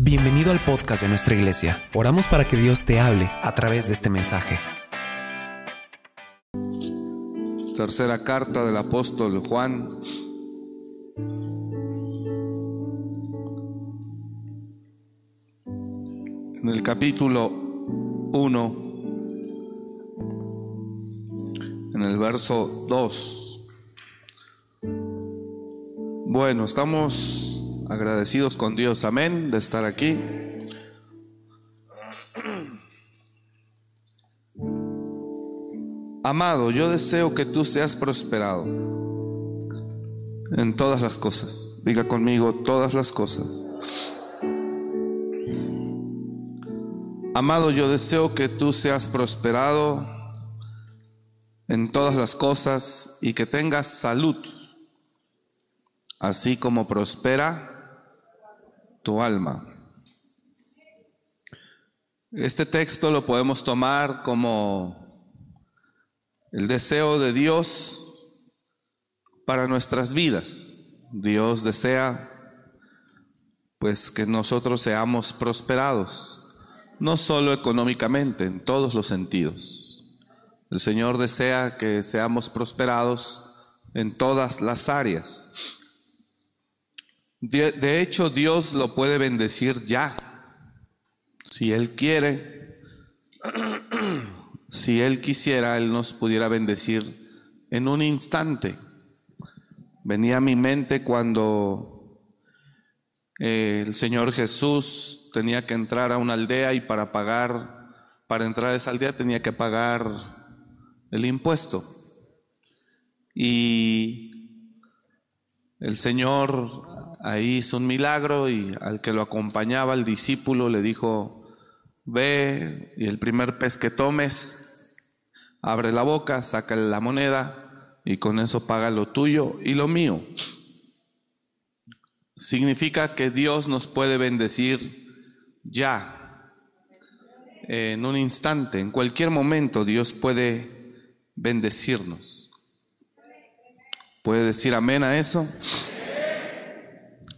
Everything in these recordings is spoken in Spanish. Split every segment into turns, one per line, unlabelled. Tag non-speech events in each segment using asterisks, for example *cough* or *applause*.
Bienvenido al podcast de nuestra iglesia. Oramos para que Dios te hable a través de este mensaje.
Tercera carta del apóstol Juan. En el capítulo 1, en el verso 2. Bueno, estamos agradecidos con Dios, amén, de estar aquí. Amado, yo deseo que tú seas prosperado en todas las cosas. Diga conmigo todas las cosas. Amado, yo deseo que tú seas prosperado en todas las cosas y que tengas salud, así como prospera tu alma. Este texto lo podemos tomar como el deseo de Dios para nuestras vidas. Dios desea pues que nosotros seamos prosperados, no solo económicamente, en todos los sentidos. El Señor desea que seamos prosperados en todas las áreas. De, hecho, Dios lo puede bendecir ya, si Él quiere. *clears throat* Si Él quisiera, Él nos pudiera bendecir en un instante. Venía a mi mente cuando eh, el Señor Jesús tenía que entrar a una aldea y para pagar, para entrar a esa aldea tenía que pagar el impuesto. Y el Señor ahí hizo un milagro y al que lo acompañaba, el discípulo, le dijo, ve y el primer pez que tomes, abre la boca, saca la moneda y con eso paga lo tuyo y lo mío. Significa que Dios nos puede bendecir ya, en un instante, en cualquier momento Dios puede bendecirnos. ¿Puede decir amén a eso?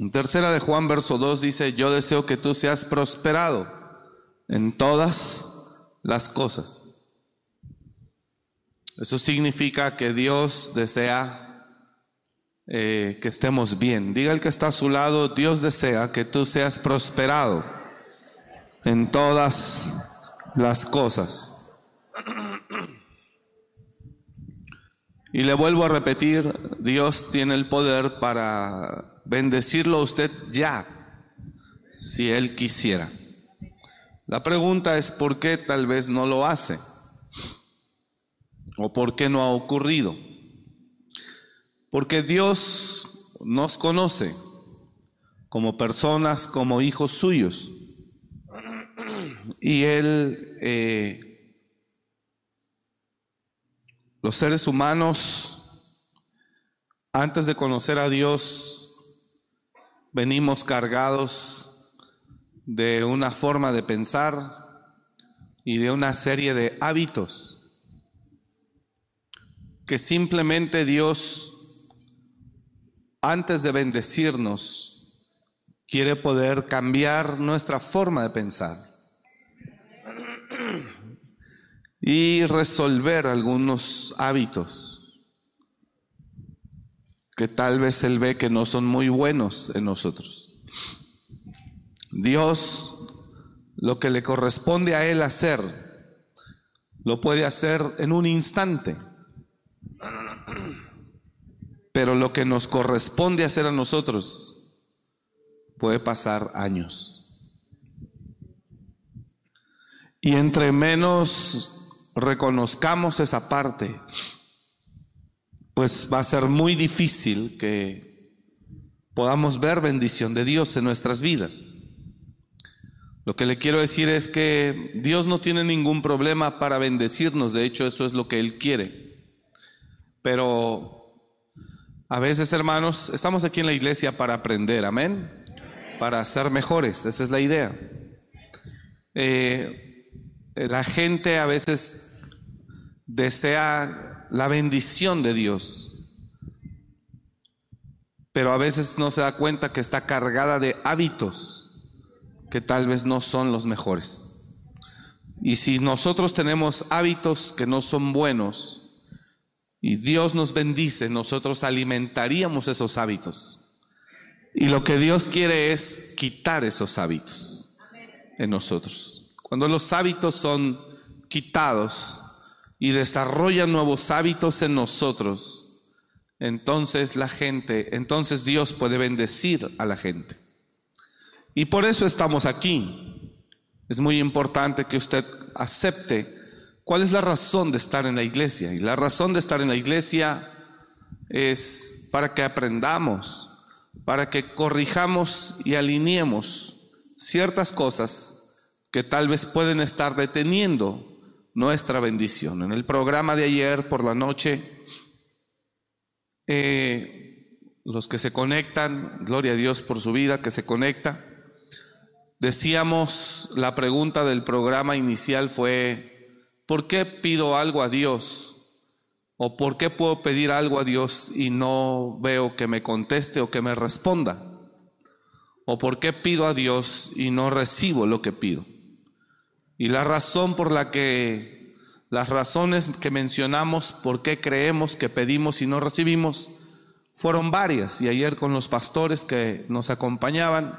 Tercera de Juan, verso 2 dice, yo deseo que tú seas prosperado en todas las cosas. Eso significa que Dios desea eh, que estemos bien. Diga el que está a su lado, Dios desea que tú seas prosperado en todas las cosas. Y le vuelvo a repetir, Dios tiene el poder para bendecirlo a usted ya, si Él quisiera. La pregunta es por qué tal vez no lo hace o por qué no ha ocurrido. Porque Dios nos conoce como personas, como hijos suyos. Y Él, eh, los seres humanos, antes de conocer a Dios, venimos cargados de una forma de pensar y de una serie de hábitos que simplemente Dios, antes de bendecirnos, quiere poder cambiar nuestra forma de pensar y resolver algunos hábitos que tal vez Él ve que no son muy buenos en nosotros. Dios lo que le corresponde a Él hacer, lo puede hacer en un instante. Pero lo que nos corresponde hacer a nosotros puede pasar años. Y entre menos reconozcamos esa parte, pues va a ser muy difícil que podamos ver bendición de Dios en nuestras vidas. Lo que le quiero decir es que Dios no tiene ningún problema para bendecirnos, de hecho eso es lo que Él quiere. Pero a veces, hermanos, estamos aquí en la iglesia para aprender, amén, para ser mejores, esa es la idea. Eh, la gente a veces desea la bendición de Dios, pero a veces no se da cuenta que está cargada de hábitos que tal vez no son los mejores. Y si nosotros tenemos hábitos que no son buenos y Dios nos bendice, nosotros alimentaríamos esos hábitos. Y lo que Dios quiere es quitar esos hábitos en nosotros. Cuando los hábitos son quitados y desarrollan nuevos hábitos en nosotros, entonces la gente, entonces Dios puede bendecir a la gente. Y por eso estamos aquí. Es muy importante que usted acepte cuál es la razón de estar en la iglesia. Y la razón de estar en la iglesia es para que aprendamos, para que corrijamos y alineemos ciertas cosas que tal vez pueden estar deteniendo nuestra bendición. En el programa de ayer por la noche, eh, los que se conectan, gloria a Dios por su vida que se conecta, Decíamos, la pregunta del programa inicial fue, ¿por qué pido algo a Dios? ¿O por qué puedo pedir algo a Dios y no veo que me conteste o que me responda? ¿O por qué pido a Dios y no recibo lo que pido? Y la razón por la que, las razones que mencionamos por qué creemos que pedimos y no recibimos, fueron varias. Y ayer con los pastores que nos acompañaban,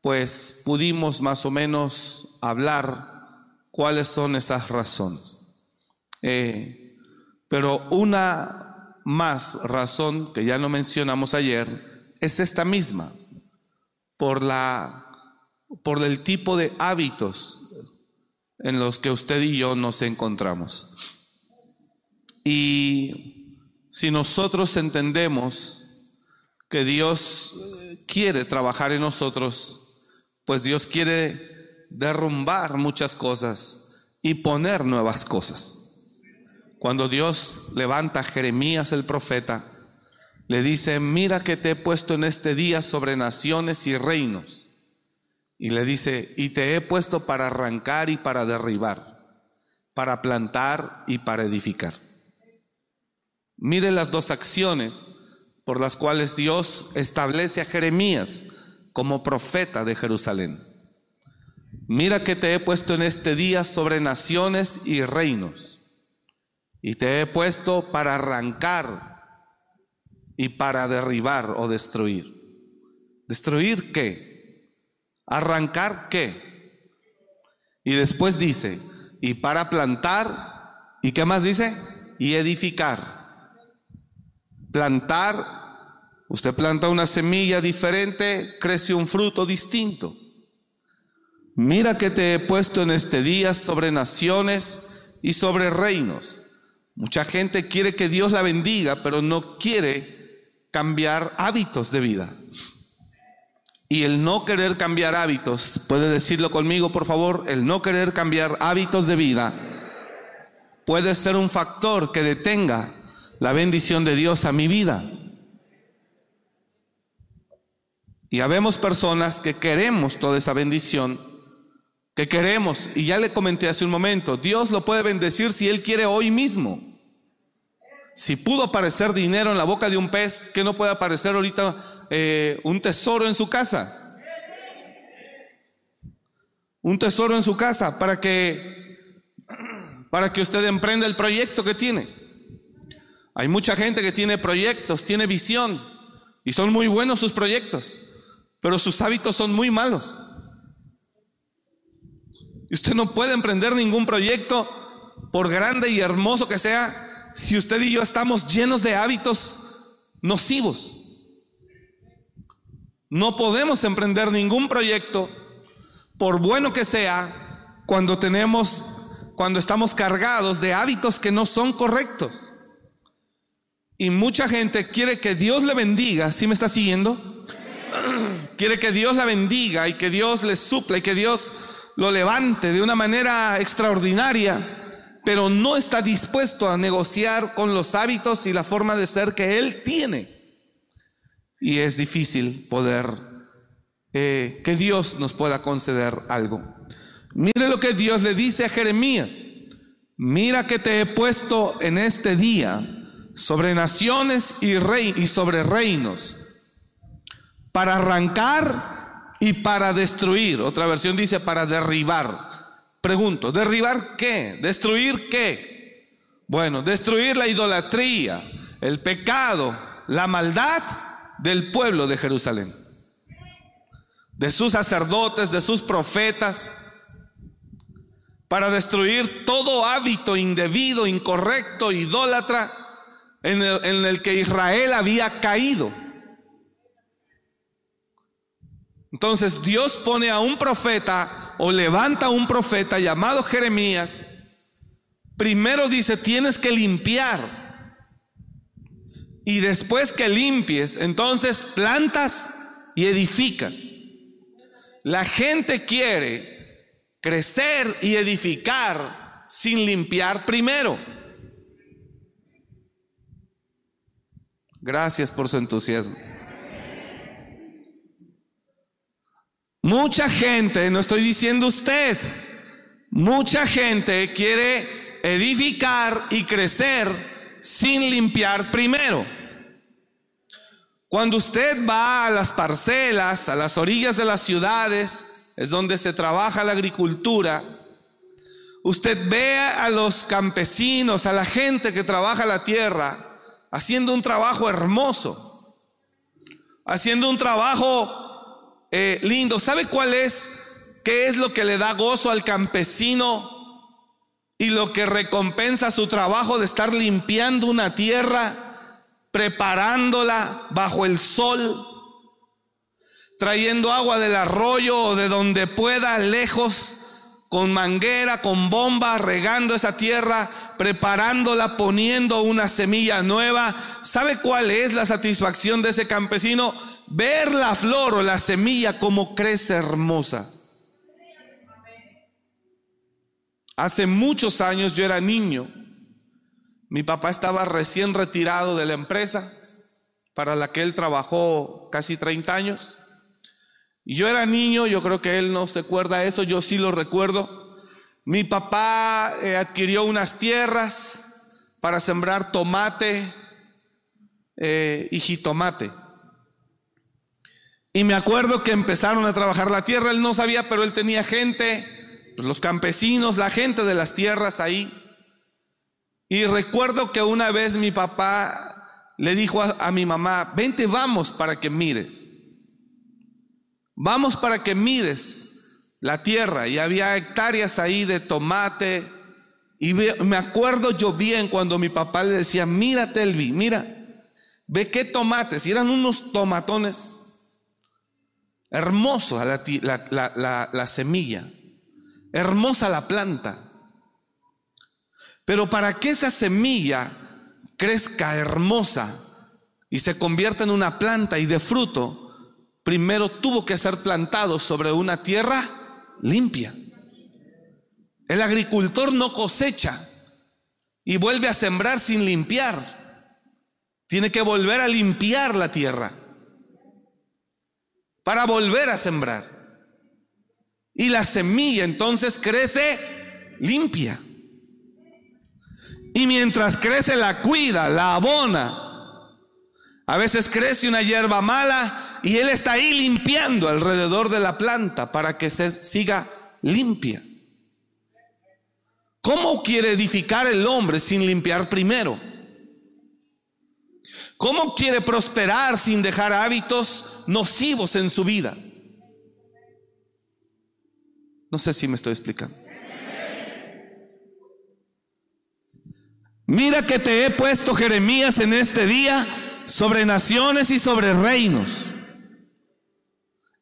pues pudimos más o menos hablar cuáles son esas razones. Eh, pero una más razón que ya no mencionamos ayer es esta misma, por, la, por el tipo de hábitos en los que usted y yo nos encontramos. Y si nosotros entendemos que Dios quiere trabajar en nosotros, pues Dios quiere derrumbar muchas cosas y poner nuevas cosas. Cuando Dios levanta a Jeremías el profeta, le dice, mira que te he puesto en este día sobre naciones y reinos. Y le dice, y te he puesto para arrancar y para derribar, para plantar y para edificar. Mire las dos acciones por las cuales Dios establece a Jeremías como profeta de Jerusalén. Mira que te he puesto en este día sobre naciones y reinos, y te he puesto para arrancar y para derribar o destruir. ¿Destruir qué? ¿Arrancar qué? Y después dice, y para plantar, ¿y qué más dice? Y edificar. Plantar Usted planta una semilla diferente, crece un fruto distinto. Mira que te he puesto en este día sobre naciones y sobre reinos. Mucha gente quiere que Dios la bendiga, pero no quiere cambiar hábitos de vida. Y el no querer cambiar hábitos, puede decirlo conmigo por favor, el no querer cambiar hábitos de vida puede ser un factor que detenga la bendición de Dios a mi vida. Y habemos personas que queremos toda esa bendición, que queremos, y ya le comenté hace un momento, Dios lo puede bendecir si Él quiere hoy mismo. Si pudo aparecer dinero en la boca de un pez, ¿qué no puede aparecer ahorita eh, un tesoro en su casa? Un tesoro en su casa para que, para que usted emprenda el proyecto que tiene. Hay mucha gente que tiene proyectos, tiene visión, y son muy buenos sus proyectos pero sus hábitos son muy malos. Y usted no puede emprender ningún proyecto, por grande y hermoso que sea, si usted y yo estamos llenos de hábitos nocivos. No podemos emprender ningún proyecto, por bueno que sea, cuando tenemos, cuando estamos cargados de hábitos que no son correctos. Y mucha gente quiere que Dios le bendiga, ¿sí me está siguiendo? *clears throat* quiere que Dios la bendiga y que Dios le supla y que Dios lo levante de una manera extraordinaria, pero no está dispuesto a negociar con los hábitos y la forma de ser que Él tiene. Y es difícil poder eh, que Dios nos pueda conceder algo. Mire lo que Dios le dice a Jeremías. Mira que te he puesto en este día sobre naciones y, rey, y sobre reinos para arrancar y para destruir. Otra versión dice para derribar. Pregunto, ¿derribar qué? ¿Destruir qué? Bueno, destruir la idolatría, el pecado, la maldad del pueblo de Jerusalén, de sus sacerdotes, de sus profetas, para destruir todo hábito indebido, incorrecto, idólatra en el, en el que Israel había caído. Entonces Dios pone a un profeta o levanta a un profeta llamado Jeremías. Primero dice, tienes que limpiar. Y después que limpies, entonces plantas y edificas. La gente quiere crecer y edificar sin limpiar primero. Gracias por su entusiasmo. Mucha gente, no estoy diciendo usted, mucha gente quiere edificar y crecer sin limpiar primero. Cuando usted va a las parcelas, a las orillas de las ciudades, es donde se trabaja la agricultura, usted ve a los campesinos, a la gente que trabaja la tierra, haciendo un trabajo hermoso, haciendo un trabajo eh, lindo. ¿Sabe cuál es? ¿Qué es lo que le da gozo al campesino y lo que recompensa su trabajo de estar limpiando una tierra? Preparándola bajo el sol, trayendo agua del arroyo o de donde pueda, lejos, con manguera, con bomba, regando esa tierra, preparándola, poniendo una semilla nueva. ¿Sabe cuál es la satisfacción de ese campesino? Ver la flor o la semilla como crece hermosa. Hace muchos años yo era niño mi papá estaba recién retirado de la empresa para la que él trabajó casi 30 años. Y yo era niño, yo creo que él no se acuerda de eso, yo sí lo recuerdo. Mi papá eh, adquirió unas tierras para sembrar tomate eh, y jitomate. Y me acuerdo que empezaron a trabajar la tierra, él no sabía, pero él tenía gente, pues, los campesinos, la gente de las tierras ahí. Y recuerdo que una vez mi papá le dijo a, mi mamá, vente, vamos para que mires. Vamos para que mires la tierra. Y había hectáreas ahí de tomate. Y me acuerdo yo bien cuando mi papá le decía, mira Telvi, mira, ve qué tomates. Y eran unos tomatones hermosos la, la semilla, hermosa la planta. Pero para que esa semilla crezca hermosa y se convierta en una planta y de fruto, primero tuvo que ser plantado sobre una tierra limpia. El agricultor no cosecha y vuelve a sembrar sin limpiar. Tiene que volver a limpiar la tierra para volver a sembrar. Y la semilla entonces crece limpia. Y mientras crece la cuida, la abona. A veces crece una hierba mala y él está ahí limpiando alrededor de la planta para que se siga limpia. ¿Cómo quiere edificar el hombre sin limpiar primero? ¿Cómo quiere prosperar sin dejar hábitos nocivos en su vida? No sé si me estoy explicando. Mira que te he puesto, Jeremías, en este día sobre naciones y sobre reinos.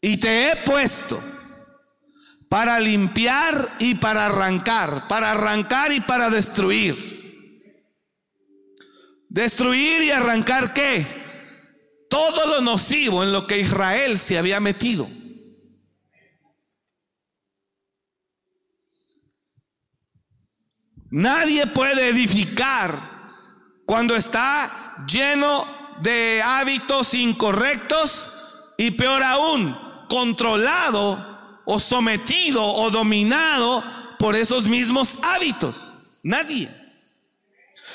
Y te he puesto para limpiar y para arrancar, para arrancar y para destruir. Destruir y arrancar qué? Todo lo nocivo en lo que Israel se había metido. Nadie puede edificar cuando está lleno de hábitos incorrectos y peor aún, controlado o sometido o dominado por esos mismos hábitos. Nadie.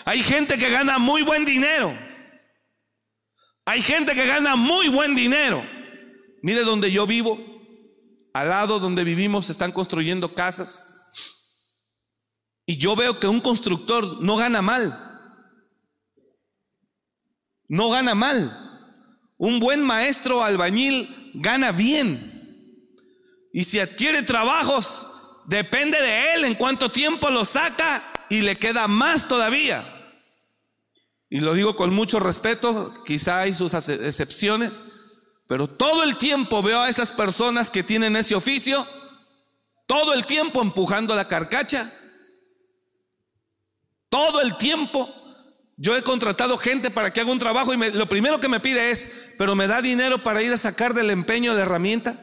Hay gente que gana muy buen dinero. Hay gente que gana muy buen dinero. Mire donde yo vivo, Al lado donde vivimos están construyendo casas. Y yo veo que un constructor no gana mal. No gana mal. Un buen maestro albañil gana bien. Y si adquiere trabajos, depende de él en cuánto tiempo lo saca y le queda más todavía. Y lo digo con mucho respeto, quizá hay sus excepciones, pero todo el tiempo veo a esas personas que tienen ese oficio, todo el tiempo empujando la carcacha, todo el tiempo. Yo he contratado gente para que haga un trabajo y lo primero que me pide es, pero me da dinero para ir a sacar del empeño de herramienta.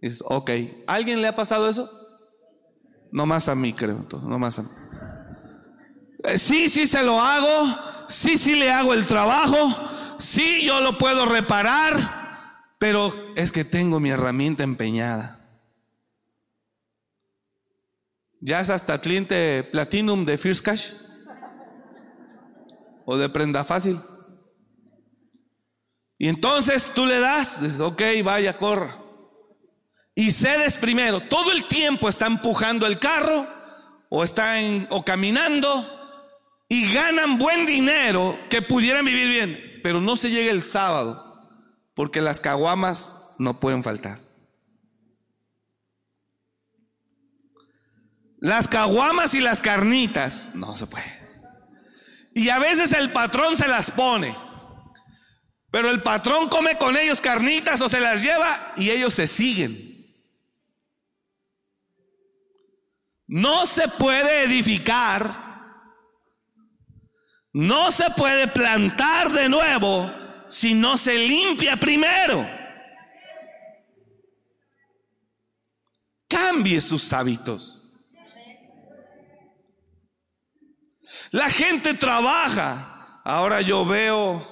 Es, ok, ¿alguien le ha pasado eso? No más a mí, creo, no más a mí. Eh, sí, sí se lo hago, sí, sí le hago el trabajo, sí, yo lo puedo reparar, pero es que tengo mi herramienta empeñada. ¿Ya es hasta cliente Platinum de First Cash? ¿O de prenda fácil? Y entonces tú le das, dices, ok, vaya, corra. Y cedes primero. Todo el tiempo está empujando el carro, o está o caminando, y ganan buen dinero que pudieran vivir bien pero no se llega el sábado, porque las caguamas no pueden faltar. Las caguamas y las carnitas, no se puede. Y a veces el patrón se las pone, pero el patrón come con ellos carnitas o se las lleva y ellos se siguen. No se puede edificar no se puede plantar de nuevo si no se limpia primero. Cambie sus hábitos. La gente trabaja. Ahora yo veo,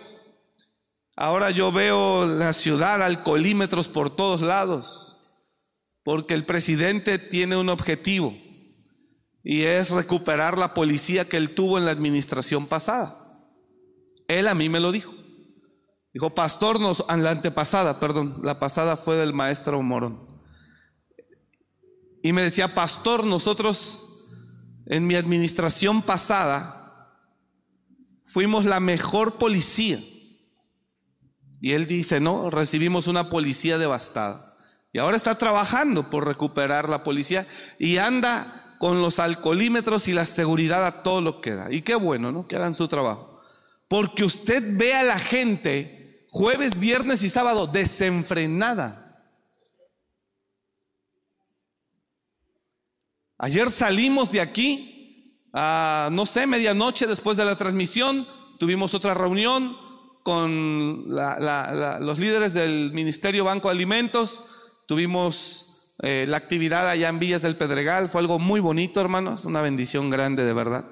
ahora yo veo la ciudad alcoholímetros por todos lados, porque el presidente tiene un objetivo y es recuperar la policía que él tuvo en la administración pasada. Él a mí me lo dijo. Dijo, pastor, nos, la antepasada, perdón, la pasada fue del maestro Morón. Y me decía, pastor, nosotros en mi administración pasada fuimos la mejor policía. Y él dice, no, recibimos una policía devastada. Y ahora está trabajando por recuperar la policía y anda con los alcoholímetros y la seguridad a todo lo que da. Y qué bueno, ¿no? Que hagan su trabajo. Porque usted ve a la gente jueves, viernes y sábado desenfrenada. Ayer salimos de aquí a, no sé, medianoche después de la transmisión, tuvimos otra reunión con los líderes del Ministerio Banco de Alimentos, tuvimos eh, la actividad allá en Villas del Pedregal fue algo muy bonito, hermanos, una bendición grande de verdad.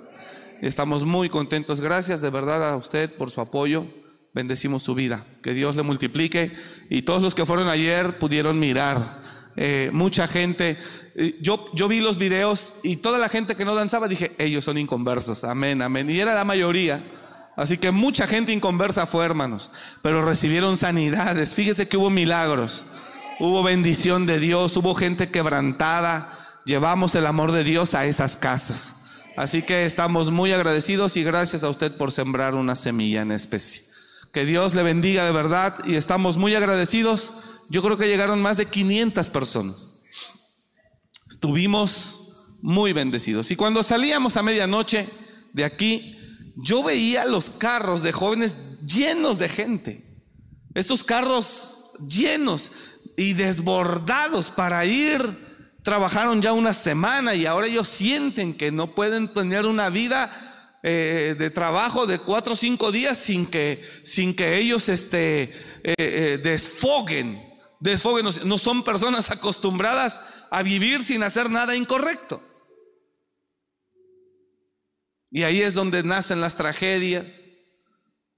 Estamos muy contentos. Gracias de verdad a usted por su apoyo. Bendecimos su vida. Que Dios le multiplique. Y todos los que fueron ayer pudieron mirar. Eh, mucha gente. Yo, yo vi los videos y toda la gente que no danzaba dije, ellos son inconversos. Amén, amén. Y era la mayoría. Así que mucha gente inconversa fue, hermanos. Pero recibieron sanidades. Fíjese que hubo milagros hubo bendición de Dios, hubo gente quebrantada, llevamos el amor de Dios a esas casas. Así que estamos muy agradecidos y gracias a usted por sembrar una semilla en especie. Que Dios le bendiga de verdad y estamos muy agradecidos. Yo creo que llegaron más de 500 personas. Estuvimos muy bendecidos. Y cuando salíamos a medianoche de aquí, yo veía los carros de jóvenes llenos de gente. Esos carros llenos y desbordados para ir. Trabajaron ya una semana y ahora ellos sienten que no pueden tener una vida eh, de trabajo de cuatro o cinco días sin que, sin que ellos este, eh, eh, desfoguen. Desfoguen, no son personas acostumbradas a vivir sin hacer nada incorrecto. Y ahí es donde nacen las tragedias,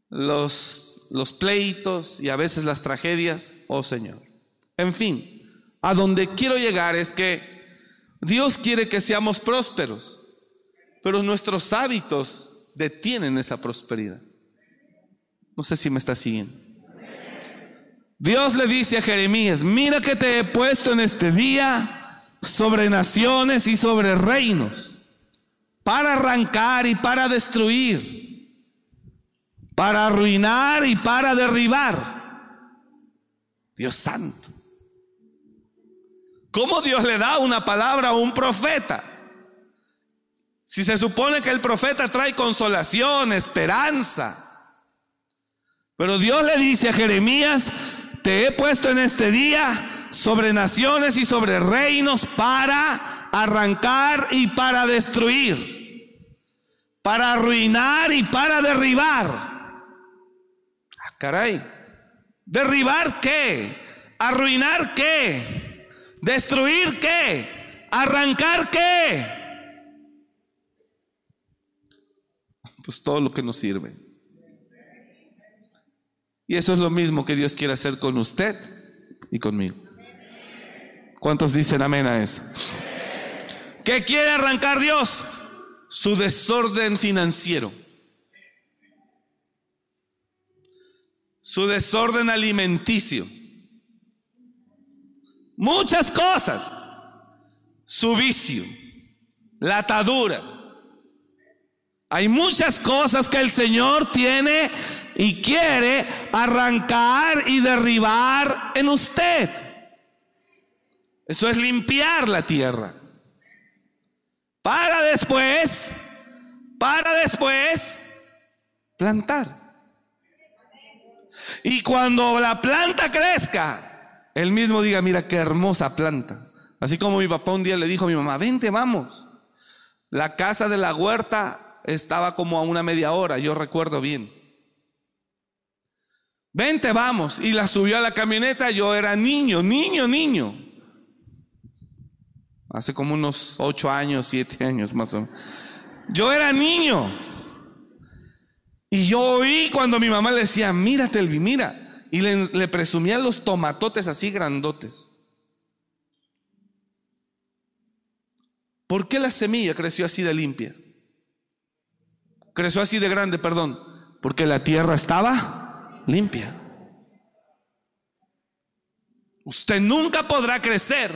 los, los pleitos y a veces las tragedias, oh Señor. En fin, a donde quiero llegar es que Dios quiere que seamos prósperos, pero nuestros hábitos detienen esa prosperidad. No sé si me está siguiendo. Dios le dice a Jeremías, mira que te he puesto en este día sobre naciones y sobre reinos, para arrancar y para destruir, para arruinar y para derribar. Dios santo. ¿Cómo Dios le da una palabra a un profeta? Si se supone que el profeta trae consolación, esperanza. Pero Dios le dice a Jeremías, te he puesto en este día sobre naciones y sobre reinos para arrancar y para destruir, para arruinar y para derribar. Ah, caray, ¿derribar qué? ¿Arruinar qué? ¿Destruir qué? ¿Arrancar qué? Pues todo lo que nos sirve. Y eso es lo mismo que Dios quiere hacer con usted y conmigo. ¿Cuántos dicen amén a eso? ¿Qué quiere arrancar Dios? Su desorden financiero. Su desorden alimenticio. Muchas cosas. Su vicio. La atadura. Hay muchas cosas que el Señor tiene y quiere arrancar y derribar en usted. Eso es limpiar la tierra. Para después, para después plantar. Y cuando la planta crezca, él mismo diga, mira qué hermosa planta. Así como mi papá un día le dijo a mi mamá, vente, vamos. La casa de la huerta estaba como a una media hora, yo recuerdo bien. Vente, vamos. Y la subió a la camioneta. Yo era niño, niño, niño. Hace como unos ocho años, siete años más o menos. Yo era niño. Y yo oí cuando mi mamá le decía, mírate, Elvi, mira. Y le, le presumía los tomatotes así grandotes. ¿Por qué la semilla creció así de limpia? Creció así de grande, perdón. Porque la tierra estaba limpia. Usted nunca podrá crecer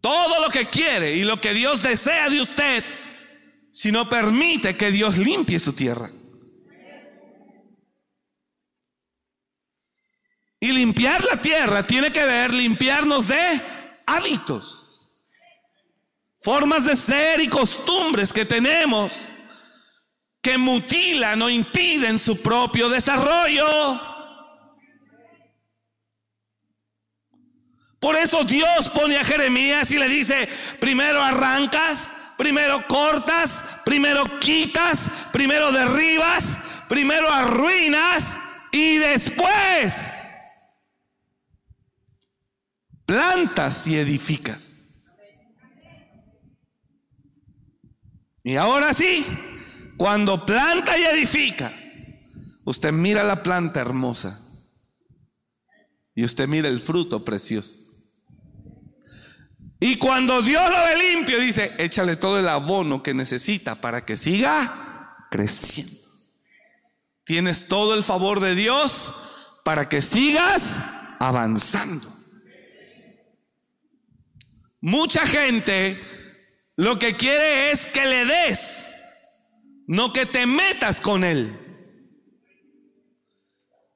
todo lo que quiere y lo que Dios desea de usted si no permite que Dios limpie su tierra. Y limpiar la tierra tiene que ver limpiarnos de hábitos, formas de ser y costumbres que tenemos que mutilan o impiden su propio desarrollo. Por eso Dios pone a Jeremías y le dice, primero arrancas, primero cortas, primero quitas, primero derribas, primero arruinas y después plantas y edificas. Y ahora sí, cuando planta y edifica, usted mira la planta hermosa y usted mira el fruto precioso. Y cuando Dios lo ve limpio, dice, échale todo el abono que necesita para que siga creciendo. Tienes todo el favor de Dios para que sigas avanzando. Mucha gente lo que quiere es que le des no que te metas con Él.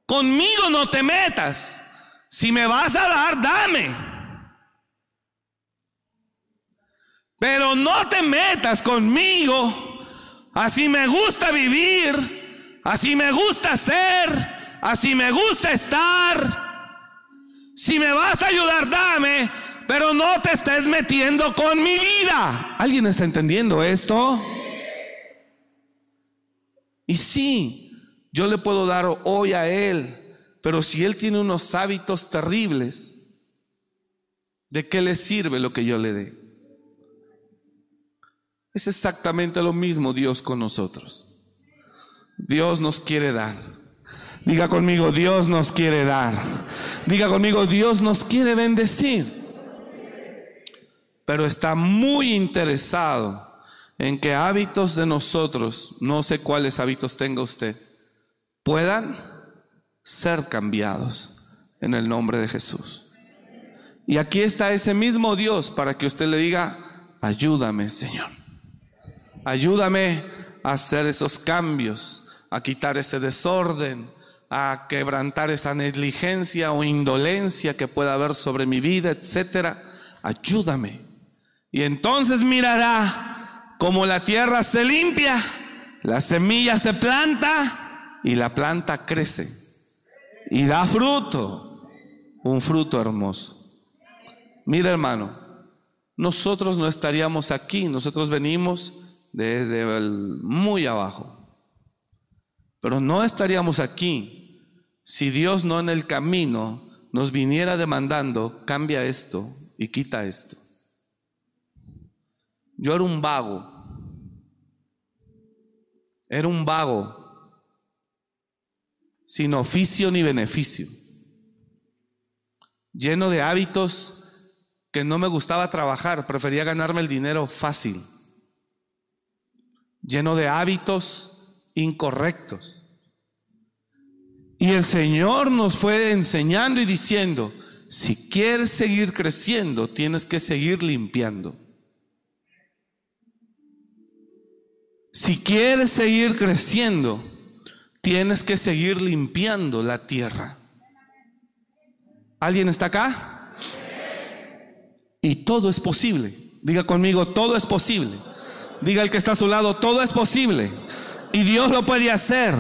Conmigo no te metas. Si me vas a dar, dame. Pero no te metas conmigo. Así me gusta vivir. Así me gusta ser. Así me gusta estar. Si me vas a ayudar, dame. Pero no te estés metiendo con mi vida. ¿Alguien está entendiendo esto? Y sí, yo le puedo dar hoy a él, pero si él tiene unos hábitos terribles, ¿de qué le sirve lo que yo le dé? Es exactamente lo mismo Dios con nosotros. Dios nos quiere dar. Diga conmigo, Dios nos quiere dar. Diga conmigo, Dios nos quiere bendecir. Pero está muy interesado en que hábitos de nosotros, no sé cuáles hábitos tenga usted, puedan ser cambiados en el nombre de Jesús. Y aquí está ese mismo Dios para que usted le diga, ayúdame Señor. Ayúdame a hacer esos cambios, a quitar ese desorden, a quebrantar esa negligencia o indolencia que pueda haber sobre mi vida, etcétera. Ayúdame. Y entonces mirará como la tierra se limpia, la semilla se planta y la planta crece y da fruto, un fruto hermoso. Mira hermano, nosotros no estaríamos aquí, nosotros venimos desde el muy abajo. Pero no estaríamos aquí si Dios no en el camino nos viniera demandando, cambia esto y quita esto. Yo era un vago. Era un vago sin oficio ni beneficio. Lleno de hábitos que no me gustaba trabajar, prefería ganarme el dinero fácil. Lleno de hábitos incorrectos. Y el Señor nos fue enseñando y diciendo, si quieres seguir creciendo, tienes que seguir limpiando. Si quieres seguir creciendo, tienes que seguir limpiando la tierra. ¿Alguien está acá? Y todo es posible. Diga conmigo, todo es posible. Diga el que está a su lado, todo es posible. Y Dios lo puede hacer.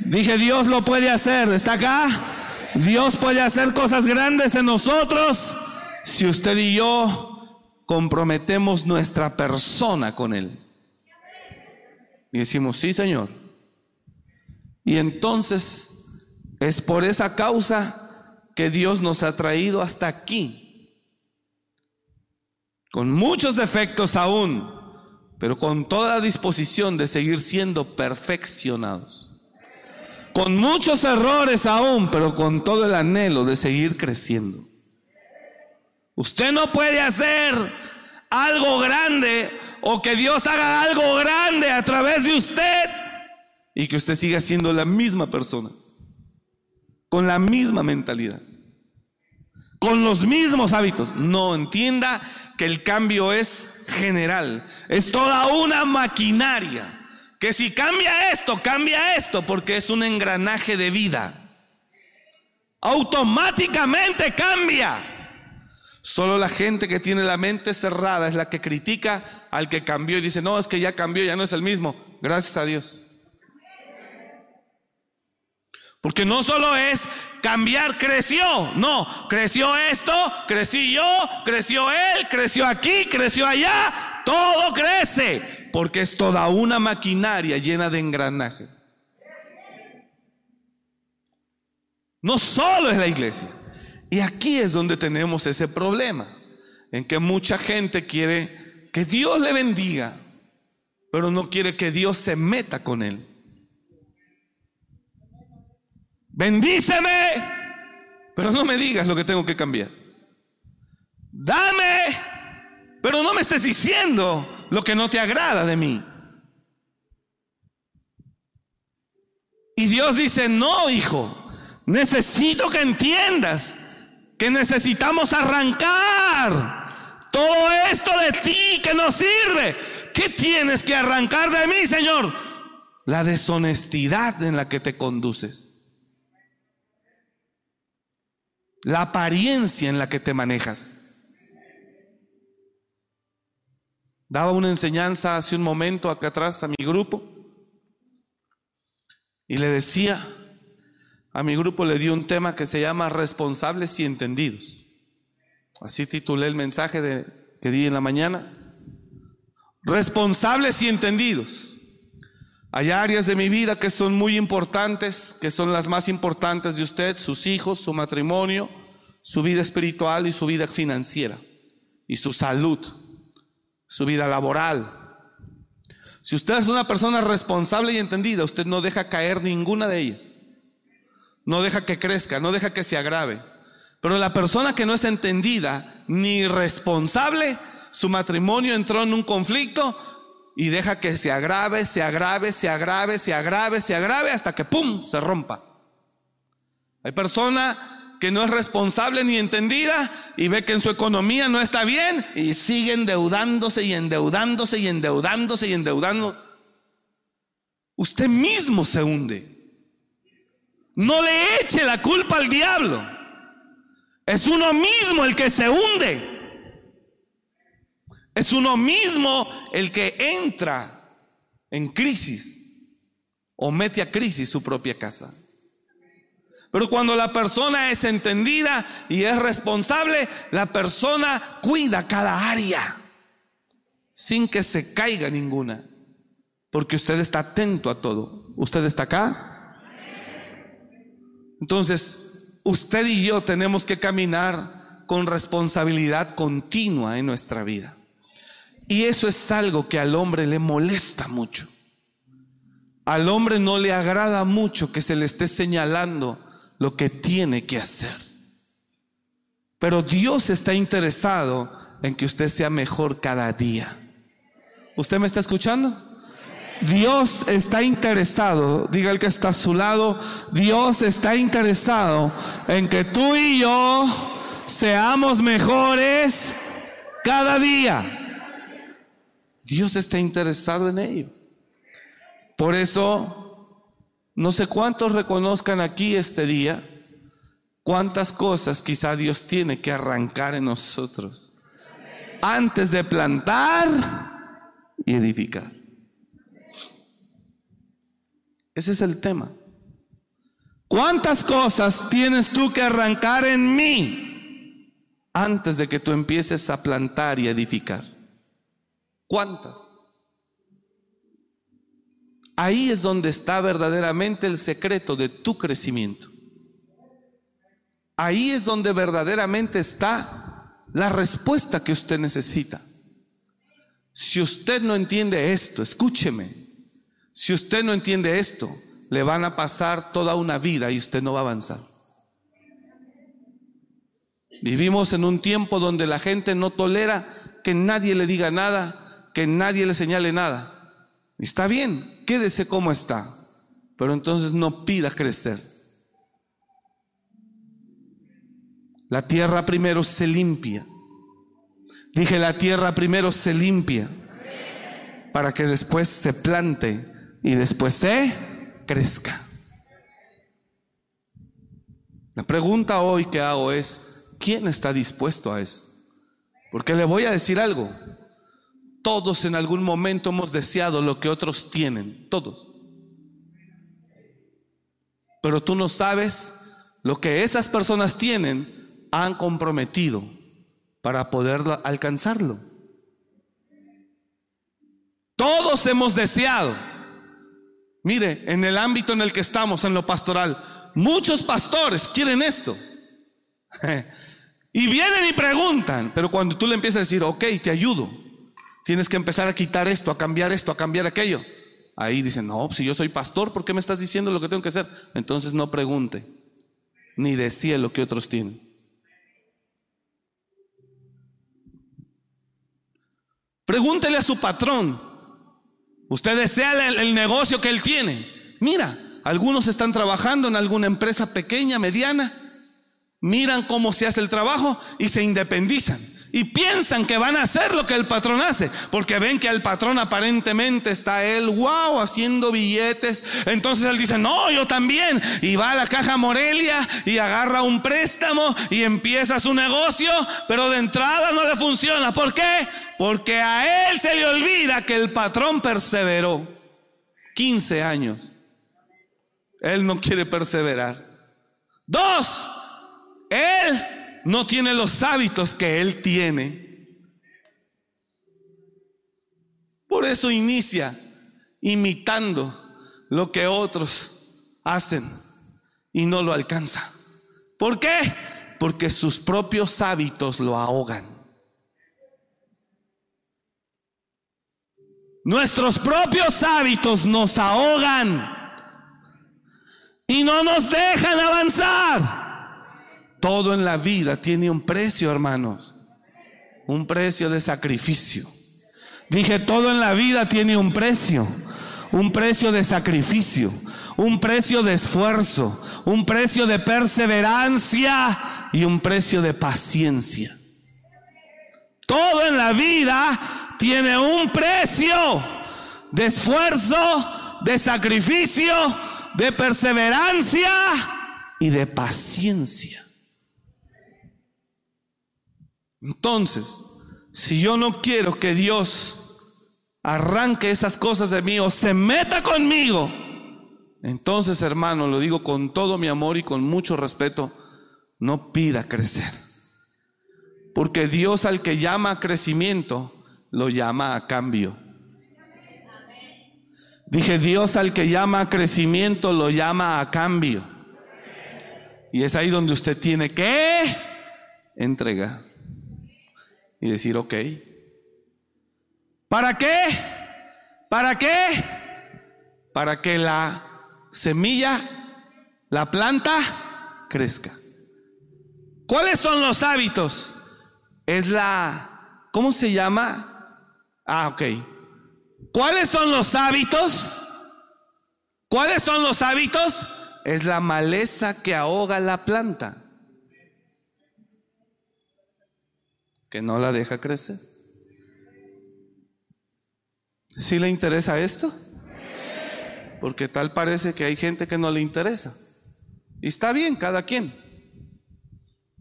Dije, Dios lo puede hacer. ¿Está acá? Dios puede hacer cosas grandes en nosotros si usted y yo comprometemos nuestra persona con Él. Y decimos, sí, Señor. Y entonces es por esa causa que Dios nos ha traído hasta aquí. Con muchos defectos aún, pero con toda la disposición de seguir siendo perfeccionados. Con muchos errores aún, pero con todo el anhelo de seguir creciendo. Usted no puede hacer algo grande o que Dios haga algo grande a través de usted y que usted siga siendo la misma persona, con la misma mentalidad, con los mismos hábitos. No entienda que el cambio es general, es toda una maquinaria. Que si cambia esto, cambia esto, porque es un engranaje de vida. Automáticamente cambia. Solo la gente que tiene la mente cerrada es la que critica al que cambió y dice, no, es que ya cambió, ya no es el mismo. Gracias a Dios. Porque no solo es cambiar, creció. No, creció esto, crecí yo, creció él, creció aquí, creció allá. Todo crece. Porque es toda una maquinaria llena de engranajes. No solo es la iglesia. Y aquí es donde tenemos ese problema. En que mucha gente quiere que Dios le bendiga. Pero no quiere que Dios se meta con él. Bendíceme, pero no me digas lo que tengo que cambiar. Dame, pero no me estés diciendo lo que no te agrada de mí. Y Dios dice, no, hijo, necesito que entiendas que necesitamos arrancar todo esto de ti que no sirve. ¿Qué tienes que arrancar de mí, Señor? La deshonestidad en la que te conduces. la apariencia en la que te manejas. Daba una enseñanza hace un momento acá atrás a mi grupo y le decía, a mi grupo le dio un tema que se llama responsables y entendidos. Así titulé el mensaje que di en la mañana. Responsables y entendidos. Hay áreas de mi vida que son muy importantes, que son las más importantes de usted, sus hijos, su matrimonio, su vida espiritual y su vida financiera, y su salud, su vida laboral. Si usted es una persona responsable y entendida, usted no deja caer ninguna de ellas. No deja que crezca, no deja que se agrave. Pero la persona que no es entendida ni responsable, su matrimonio entró en un conflicto, y deja que se agrave, se agrave, se agrave, se agrave, se agrave hasta que ¡pum! se rompa. Hay persona que no es responsable ni entendida y ve que en su economía no está bien y sigue endeudándose y endeudándose y endeudándose y endeudando. Usted mismo se hunde. No le eche la culpa al diablo. Es uno mismo el que se hunde. Es uno mismo el que entra en crisis o mete a crisis su propia casa. Pero cuando la persona es entendida y es responsable, la persona cuida cada área sin que se caiga ninguna. Porque usted está atento a todo. ¿Usted está acá? Entonces, usted y yo tenemos que caminar con responsabilidad continua en nuestra vida. Y eso es algo que al hombre le molesta mucho. Al hombre no le agrada mucho que se le esté señalando lo que tiene que hacer. Pero Dios está interesado en que usted sea mejor cada día. ¿Usted me está escuchando? Dios está interesado, diga el que está a su lado, Dios está interesado en que tú y yo seamos mejores cada día. Dios está interesado en ello. Por eso, no sé cuántos reconozcan aquí este día cuántas cosas quizá Dios tiene que arrancar en nosotros antes de plantar y edificar. Ese es el tema. ¿Cuántas cosas tienes tú que arrancar en mí antes de que tú empieces a plantar y edificar? ¿Cuántas? Ahí es donde está verdaderamente el secreto de tu crecimiento. Ahí es donde verdaderamente está la respuesta que usted necesita. Si usted no entiende esto, escúcheme, si usted no entiende esto, le van a pasar toda una vida y usted no va a avanzar. Vivimos en un tiempo donde la gente no tolera que nadie le diga nada, que nadie le señale nada. Está bien, quédese como está, pero entonces no pida crecer. La tierra primero se limpia. Dije, la tierra primero se limpia para que después se plante y después se crezca. La pregunta hoy que hago es, ¿quién está dispuesto a eso? Porque le voy a decir algo. Todos en algún momento hemos deseado lo que otros tienen, todos. Pero tú no sabes lo que esas personas tienen, han comprometido para poder alcanzarlo. Todos hemos deseado. Mire, en el ámbito en el que estamos, en lo pastoral, muchos pastores quieren esto. *laughs* y vienen y preguntan, pero cuando tú le empiezas a decir, ok, te ayudo, Tienes que empezar a quitar esto, a cambiar esto, a cambiar aquello. Ahí dicen, no, si yo soy pastor, ¿por qué me estás diciendo lo que tengo que hacer? Entonces no pregunte, ni decía lo que otros tienen. Pregúntele a su patrón. Usted desea el, el, negocio que él tiene. Mira, algunos están trabajando en alguna empresa pequeña, mediana. Miran cómo se hace el trabajo y se independizan y piensan que van a hacer lo que el patrón hace, porque ven que el patrón aparentemente está él, wow, haciendo billetes. Entonces él dice, no, yo también. Y va a la caja Morelia y agarra un préstamo y empieza su negocio, pero de entrada no le funciona. ¿Por qué? Porque a él se le olvida que el patrón perseveró 15 años. Él no quiere perseverar. Dos, él no tiene los hábitos que él tiene. Por eso inicia imitando lo que otros hacen y no lo alcanza. ¿Por qué? Porque sus propios hábitos lo ahogan. Nuestros propios hábitos nos ahogan y no nos dejan avanzar. Todo en la vida tiene un precio, hermanos. Un precio de sacrificio. Dije, todo en la vida tiene un precio. Un precio de sacrificio. un precio de esfuerzo, un precio de perseverancia y un precio de paciencia. Todo en la vida tiene un precio de esfuerzo, de sacrificio, de perseverancia y de paciencia. Entonces, si yo no quiero que Dios arranque esas cosas de mí o se meta conmigo, entonces hermano, lo digo con todo mi amor y con mucho respeto, no pida crecer. Porque Dios al que llama a crecimiento, lo llama a cambio. Dije, Dios al que llama a crecimiento, lo llama a cambio. Y es ahí donde usted tiene que entregar y decir, ok. ¿Para qué? ¿Para qué? Para que la semilla, la planta, crezca. ¿Cuáles son los hábitos? Es la, ¿cómo se llama? Ah, ok. ¿Cuáles son los hábitos? ¿Cuáles son los hábitos? Es la maleza que ahoga la planta. Que no la deja crecer. ¿Sí le interesa esto? Porque tal parece que hay gente que no le interesa. Y está bien, cada quien.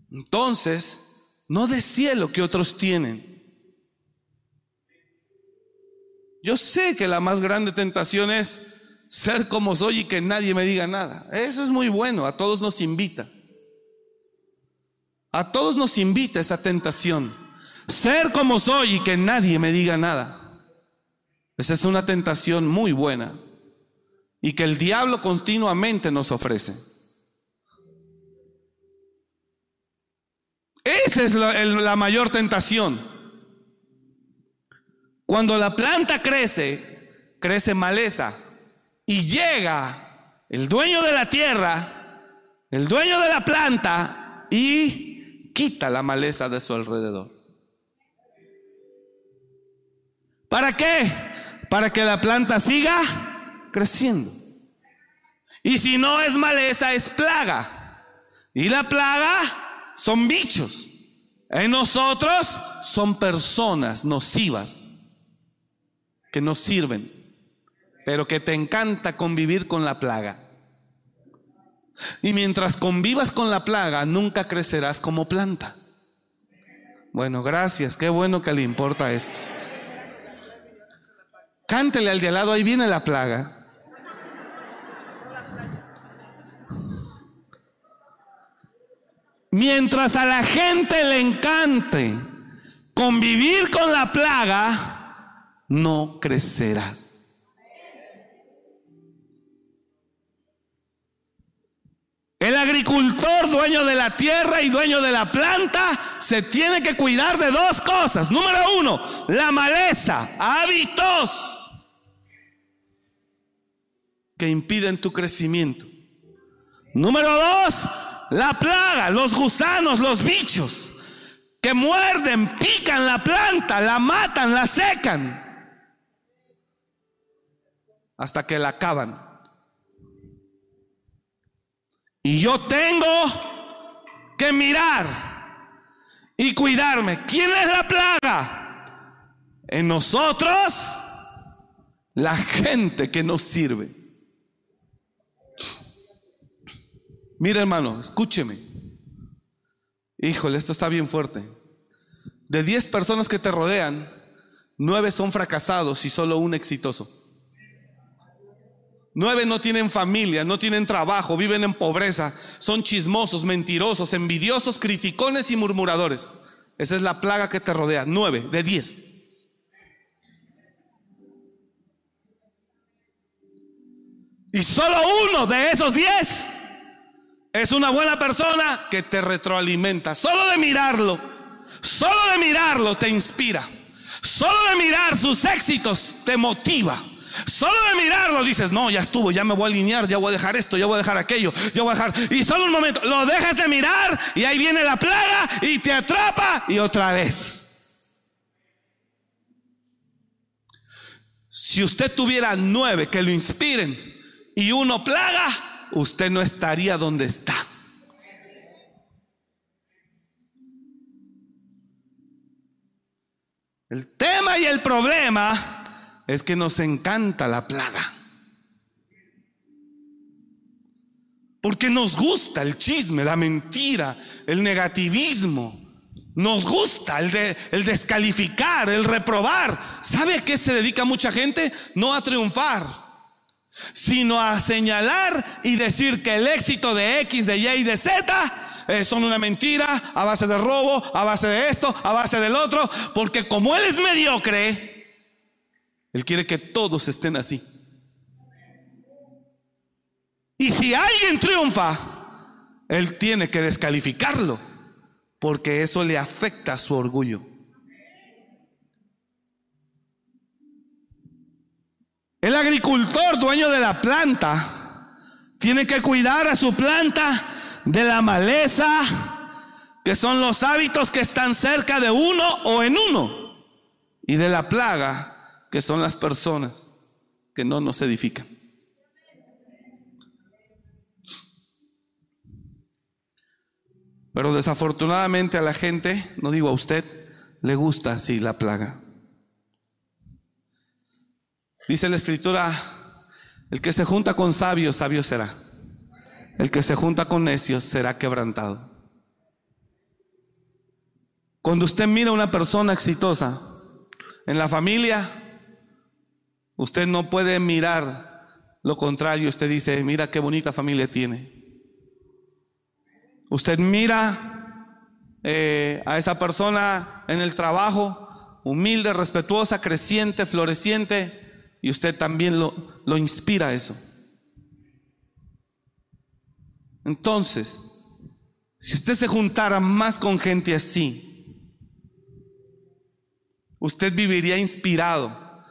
Entonces, no desee lo que otros tienen. Yo sé que la más grande tentación es ser como soy y que nadie me diga nada. Eso es muy bueno, a todos nos invita. A todos nos invita esa tentación. Ser como soy y que nadie me diga nada. Esa es una tentación muy buena y que el diablo continuamente nos ofrece. Esa es la, mayor tentación. Cuando la planta crece, crece maleza y llega el dueño de la tierra, el dueño de la planta y quita la maleza de su alrededor. ¿Para qué? Para que la planta siga creciendo. Y si no es maleza, es plaga. Y la plaga son bichos. En nosotros son personas nocivas que nos sirven, pero que te encanta convivir con la plaga. Y mientras convivas con la plaga, nunca crecerás como planta. Bueno, gracias, qué bueno que le importa esto. Cántele al de al lado, ahí viene la plaga. Mientras a la gente le encante convivir con la plaga, no crecerás. El agricultor, dueño de la tierra y dueño de la planta, se tiene que cuidar de dos cosas. Número uno, la maleza, hábitos que impiden tu crecimiento. Número dos, la plaga, los gusanos, los bichos que muerden, pican la planta, la matan, la secan, hasta que la acaban. Y yo tengo que mirar y cuidarme. ¿Quién es la plaga? En nosotros, la gente que nos sirve. Mira hermano, escúcheme. Híjole, esto está bien fuerte. De 10 personas que te rodean, 9 son fracasados y solo un exitoso. Nueve no tienen familia, no tienen trabajo, viven en pobreza, son chismosos, mentirosos, envidiosos, criticones y murmuradores. Esa es la plaga que te rodea. Nueve de diez. Y solo uno de esos diez es una buena persona que te retroalimenta. Solo de mirarlo, solo de mirarlo te inspira. Solo de mirar sus éxitos te motiva. Solo de mirarlo dices, no, ya estuvo, ya me voy a alinear, ya voy a dejar esto, ya voy a dejar aquello, ya voy a dejar. Y solo un momento, lo dejas de mirar y ahí viene la plaga y te atrapa y otra vez. Si usted tuviera nueve que lo inspiren y uno plaga, usted no estaría donde está. El tema y el problema es que nos encanta la plaga. Porque nos gusta el chisme, la mentira, el negativismo. Nos gusta el, de, el descalificar, el reprobar. ¿Sabe a qué se dedica mucha gente? No a triunfar, sino a señalar y decir que el éxito de X, de Y y de Z eh, son una mentira a base de robo, a base de esto, a base del otro, porque como él es mediocre, él quiere que todos estén así. Y si alguien triunfa, él tiene que descalificarlo porque eso le afecta a su orgullo. El agricultor, dueño de la planta, tiene que cuidar a su planta de la maleza, que son los hábitos que están cerca de uno o en uno, y de la plaga, que son las personas que no nos edifican. Pero desafortunadamente a la gente, no digo a usted, le gusta así la plaga. Dice la escritura, el que se junta con sabios, sabio será. El que se junta con necios será quebrantado. Cuando usted mira a una persona exitosa en la familia, usted no puede mirar lo contrario. Usted dice, mira qué bonita familia tiene. Usted mira eh, a esa persona en el trabajo, humilde, respetuosa, creciente, floreciente, y usted también lo, lo inspira eso. Entonces, si usted se juntara más con gente así, usted viviría inspirado.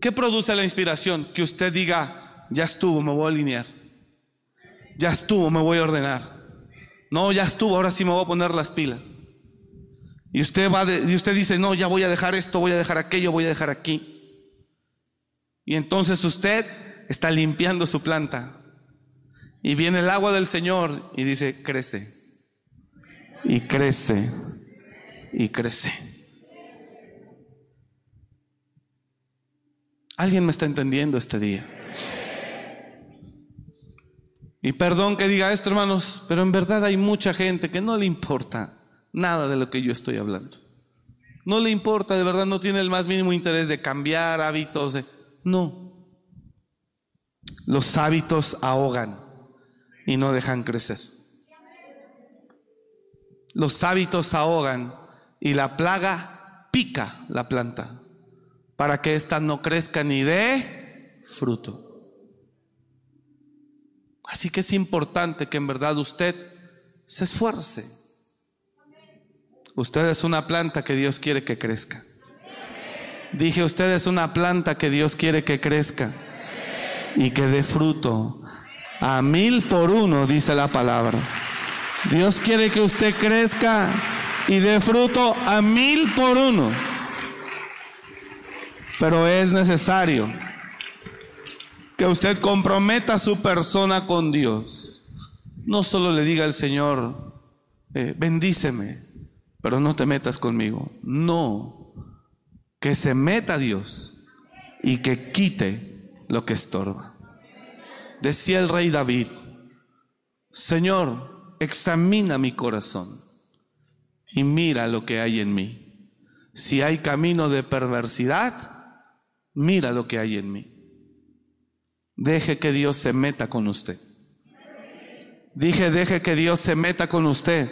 ¿Qué produce la inspiración? Que usted diga, ya estuvo, me voy a alinear. Ya estuvo, me voy a ordenar. No, ya estuvo, ahora sí me voy a poner las pilas. Y usted va y usted dice, "No, ya voy a dejar esto, voy a dejar aquello, voy a dejar aquí." Y entonces usted está limpiando su planta. Y viene el agua del Señor y dice, "Crece." Y crece. Y crece. ¿Alguien me está entendiendo este día? Y perdón que diga esto, hermanos, pero en verdad hay mucha gente que no le importa nada de lo que yo estoy hablando. No le importa, de verdad no tiene el más mínimo interés de cambiar hábitos. De... No. Los hábitos ahogan y no dejan crecer. Los hábitos ahogan y la plaga pica la planta para que ésta no crezca ni dé fruto. Así que es importante que en verdad usted se esfuerce. Usted es una planta que Dios quiere que crezca. Dije, usted es una planta que Dios quiere que crezca y que dé fruto. A mil por uno, dice la palabra. Dios quiere que usted crezca y dé fruto a mil por uno. Pero es necesario que usted comprometa su persona con Dios. No solo le diga al Señor, eh, bendíceme, pero no te metas conmigo. No, que se meta Dios y que quite lo que estorba. Decía el rey David, Señor, examina mi corazón y mira lo que hay en mí. Si hay camino de perversidad, mira lo que hay en mí. Deje que Dios se meta con usted. Dije, deje que Dios se meta con usted.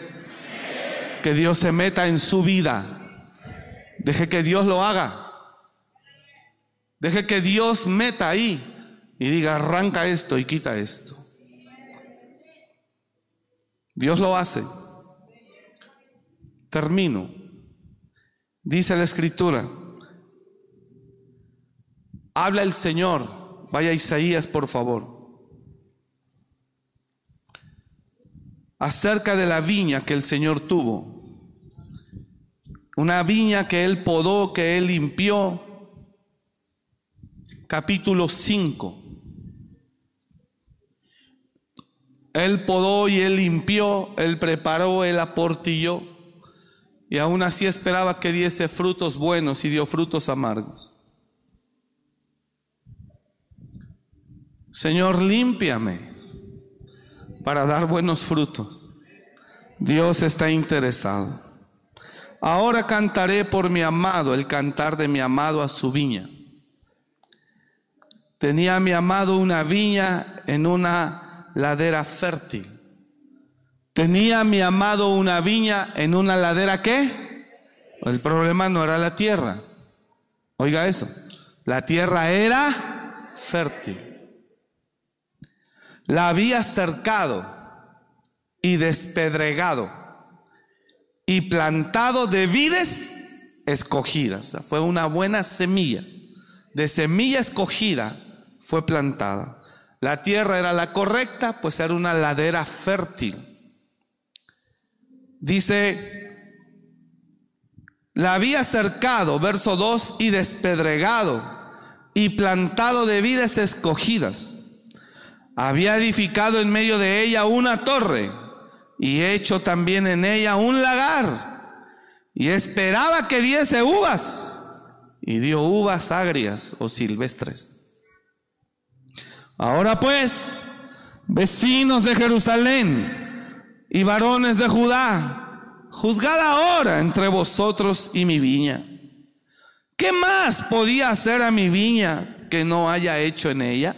Que Dios se meta en su vida. Deje que Dios lo haga. Deje que Dios meta ahí y diga, arranca esto y quita esto. Dios lo hace. Termino. Dice la escritura. Habla el Señor Vaya Isaías, por favor. Acerca de la viña que el Señor tuvo. Una viña que Él podó, que Él limpió. Capítulo 5. Él podó y él limpió, él preparó, él aportilló. Y aún así esperaba que diese frutos buenos y dio frutos amargos. Señor, límpiame para dar buenos frutos. Dios está interesado. Ahora cantaré por mi amado, el cantar de mi amado a su viña. Tenía mi amado una viña en una ladera fértil. Tenía mi amado una viña en una ladera qué? El problema no era la tierra. Oiga eso. La tierra era fértil. La había cercado y despedregado y plantado de vides escogidas. fue una buena semilla. De semilla escogida fue plantada. La tierra era la correcta, pues era una ladera fértil. Dice, la había cercado, verso 2, y despedregado y plantado de vides escogidas. Había edificado en medio de ella una torre y hecho también en ella un lagar. Y esperaba que diese uvas. Y dio uvas agrias o silvestres. Ahora pues, vecinos de Jerusalén, y varones de Judá, juzgad ahora entre vosotros y mi viña. ¿Qué más podía hacer a mi viña que no haya hecho en ella?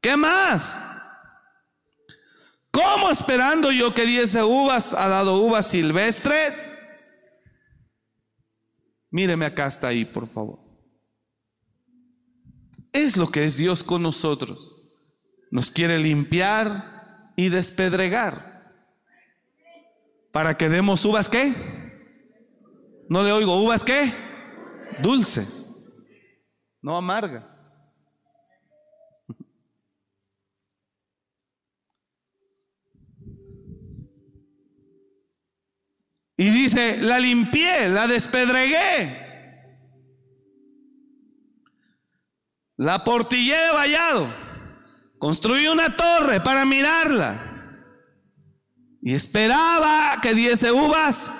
¿Qué más? ¿Cómo esperando yo que diese uvas ha dado uvas silvestres? Míreme acá hasta ahí, por favor. Es lo que es Dios con nosotros. Nos quiere limpiar y despedregar para que demos uvas qué? No le oigo, uvas qué? Dulces, no amargas. Y dice, la limpié, la despedregué, la portillé de vallado, construí una torre para mirarla. Y esperaba que diese uvas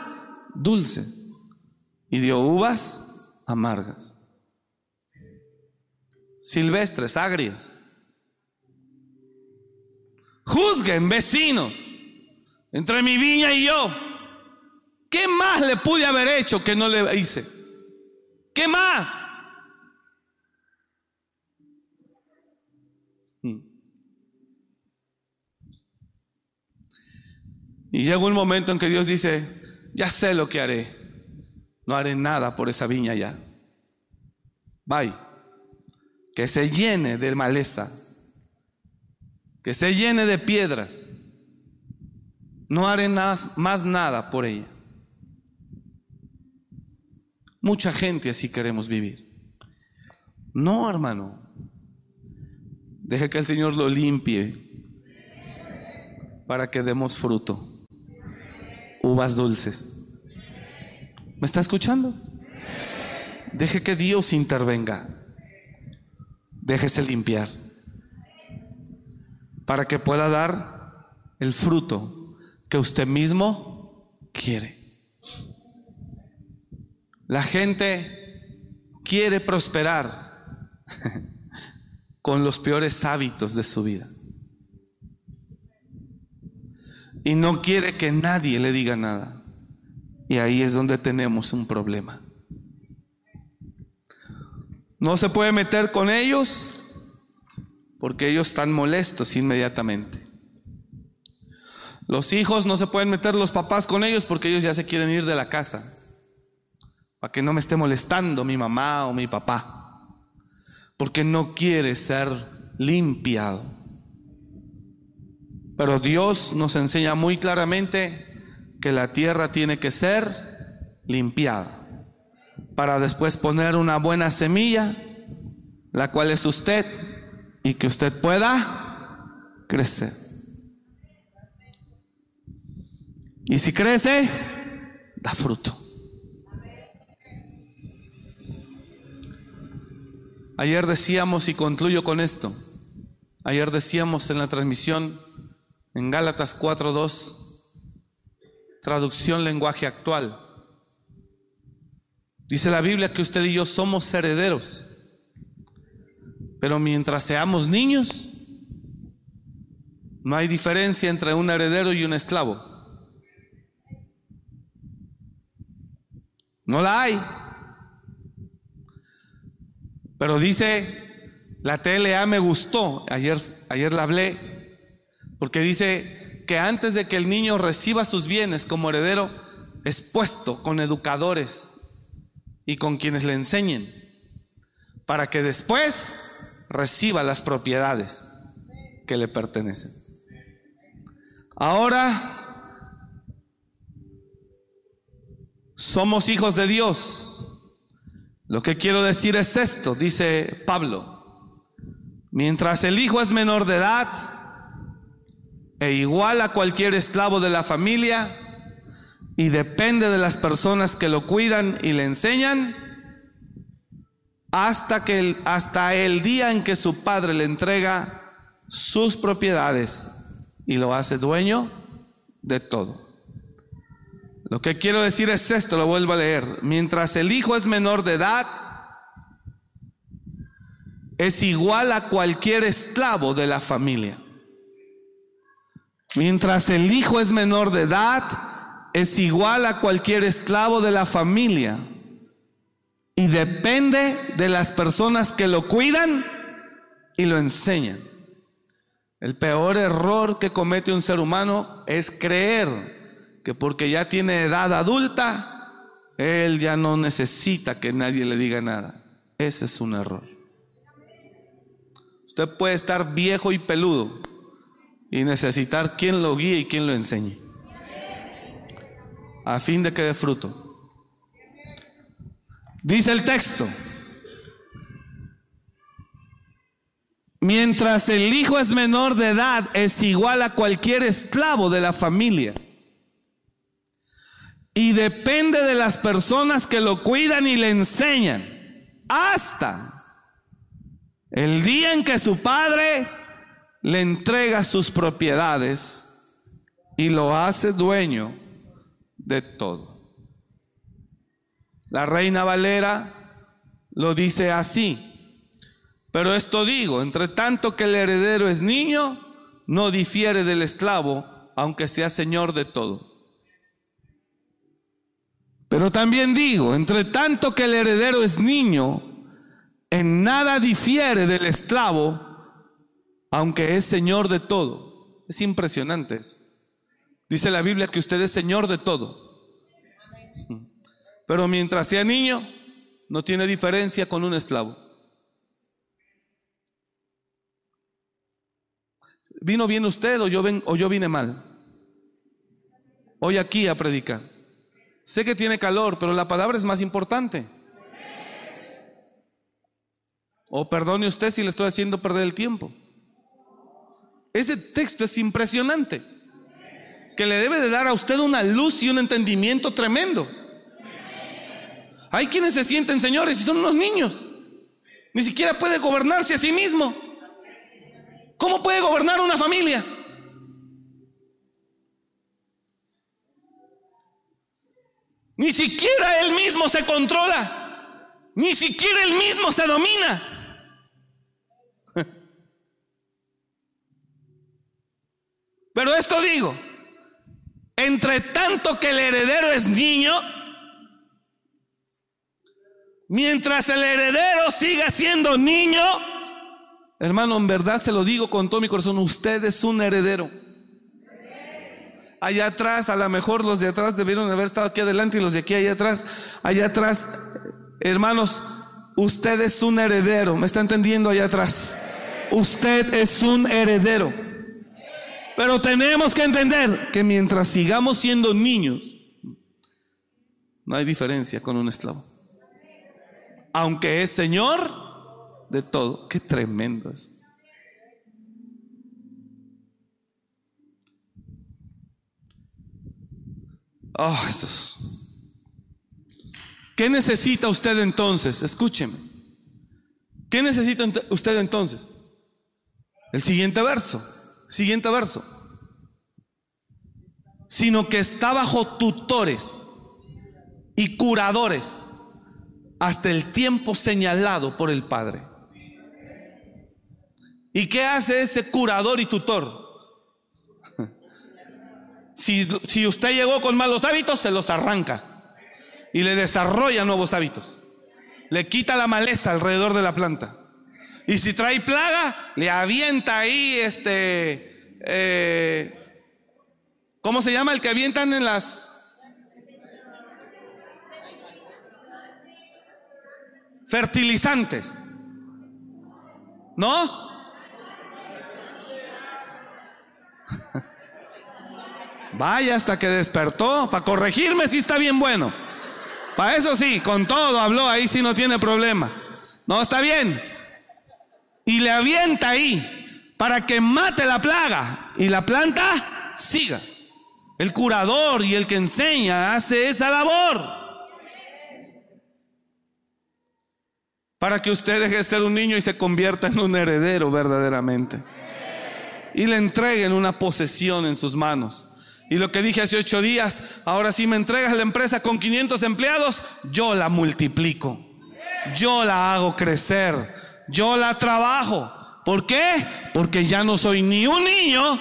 dulces. Y dio uvas amargas. Silvestres, agrias. Juzguen, vecinos, entre mi viña y yo. ¿Qué más le pude haber hecho que no le hice? ¿Qué más? Y llega un momento en que Dios dice, ya sé lo que haré. No haré nada por esa viña ya. Bye. Que se llene de maleza. Que se llene de piedras. No haré más nada por ella. Mucha gente así queremos vivir. No, hermano. Deje que el Señor lo limpie para que demos fruto uvas dulces. ¿Me está escuchando? Deje que Dios intervenga. Déjese limpiar para que pueda dar el fruto que usted mismo quiere. La gente quiere prosperar *laughs* con los peores hábitos de su vida y no quiere que nadie le diga nada. Y ahí es donde tenemos un problema. No se puede meter con ellos porque ellos están molestos inmediatamente. Los hijos no se pueden meter los papás con ellos porque ellos ya se quieren ir de la casa. Para que no me esté molestando mi mamá o mi papá. Porque no quiere ser limpiado. Pero Dios nos enseña muy claramente que la tierra tiene que ser limpiada para después poner una buena semilla, la cual es usted, y que usted pueda crecer. Y si crece, da fruto. Ayer decíamos, y concluyo con esto, ayer decíamos en la transmisión, En Gálatas 4:2, traducción lenguaje actual. Dice la Biblia que usted y yo somos herederos. Pero mientras seamos niños, no hay diferencia entre un heredero y un esclavo. No la hay. Pero dice, la TLA me gustó, ayer, ayer la hablé, porque dice que antes de que el niño reciba sus bienes como heredero, es puesto con educadores y con quienes le enseñen, para que después reciba las propiedades que le pertenecen. Ahora somos hijos de Dios. Lo que quiero decir es esto, dice Pablo. Mientras el hijo es menor de edad e igual a cualquier esclavo de la familia y depende de las personas que lo cuidan y le enseñan, hasta, que el, hasta el día en que su padre le entrega sus propiedades y lo hace dueño de todo. Lo que quiero decir es esto, lo vuelvo a leer. Mientras el hijo es menor de edad, es igual a cualquier esclavo de la familia. Mientras el hijo es menor de edad, es igual a cualquier esclavo de la familia y depende de las personas que lo cuidan y lo enseñan. El peor error que comete un ser humano es creer que porque ya tiene edad adulta, él ya no necesita que nadie le diga nada. Ese es un error. Usted puede estar viejo y peludo y necesitar quien lo guíe y quien lo enseñe. A fin de que dé fruto. Dice el texto, mientras el hijo es menor de edad, es igual a cualquier esclavo de la familia. Y depende de las personas que lo cuidan y le enseñan. Hasta el día en que su padre le entrega sus propiedades y lo hace dueño de todo. La reina Valera lo dice así. Pero esto digo, entre tanto que el heredero es niño, no difiere del esclavo, aunque sea señor de todo. Pero también digo, entre tanto que el heredero es niño, en nada difiere del esclavo, aunque es señor de todo. Es impresionante eso. Dice la Biblia que usted es señor de todo. Pero mientras sea niño, no tiene diferencia con un esclavo. ¿Vino bien usted o yo, ven, o yo vine mal? Hoy aquí a predicar. Sé que tiene calor, pero la palabra es más importante. O perdone usted si le estoy haciendo perder el tiempo. Ese texto es impresionante, que le debe de dar a usted una luz y un entendimiento tremendo. Hay quienes se sienten señores y son unos niños. Ni siquiera puede gobernarse a sí mismo. ¿Cómo puede gobernar una familia? Ni siquiera él mismo se controla. Ni siquiera él mismo se domina. *laughs* Pero esto digo, entre tanto que el heredero es niño, Mientras el heredero siga siendo niño, hermano, en verdad se lo digo con todo mi corazón, usted es un heredero. Allá atrás, a lo mejor los de atrás debieron haber estado aquí adelante y los de aquí allá atrás, allá atrás, hermanos, usted es un heredero, ¿me está entendiendo allá atrás? Usted es un heredero. Pero tenemos que entender que mientras sigamos siendo niños, no hay diferencia con un esclavo aunque es Señor de todo. Qué tremendo es. Oh, Jesús. ¿Qué necesita usted entonces? Escúcheme. ¿Qué necesita usted entonces? El siguiente verso. Siguiente verso. sino que está bajo tutores y curadores hasta el tiempo señalado por el Padre. ¿Y qué hace ese curador y tutor? Si, si, usted llegó con malos hábitos, se los arranca y le desarrolla nuevos hábitos. Le quita la maleza alrededor de la planta. Y si trae plaga, le avienta ahí este... Eh, ¿Cómo se llama el que avientan en las... Fertilizantes. ¿No? Vaya hasta que despertó. Para corregirme si está bien bueno. Para eso sí, con todo habló, ahí sí no tiene problema. No, está bien. Y le avienta ahí para que mate la plaga y la planta siga. El curador y el que enseña hace esa labor. Para que usted deje de ser un niño y se convierta en un heredero verdaderamente. Y le entreguen una posesión en sus manos. Y lo que dije hace ocho días, ahora si me entregas la empresa con 500 empleados, yo la multiplico. Yo la hago crecer. Yo la trabajo. ¿Por qué? Porque ya no soy ni un niño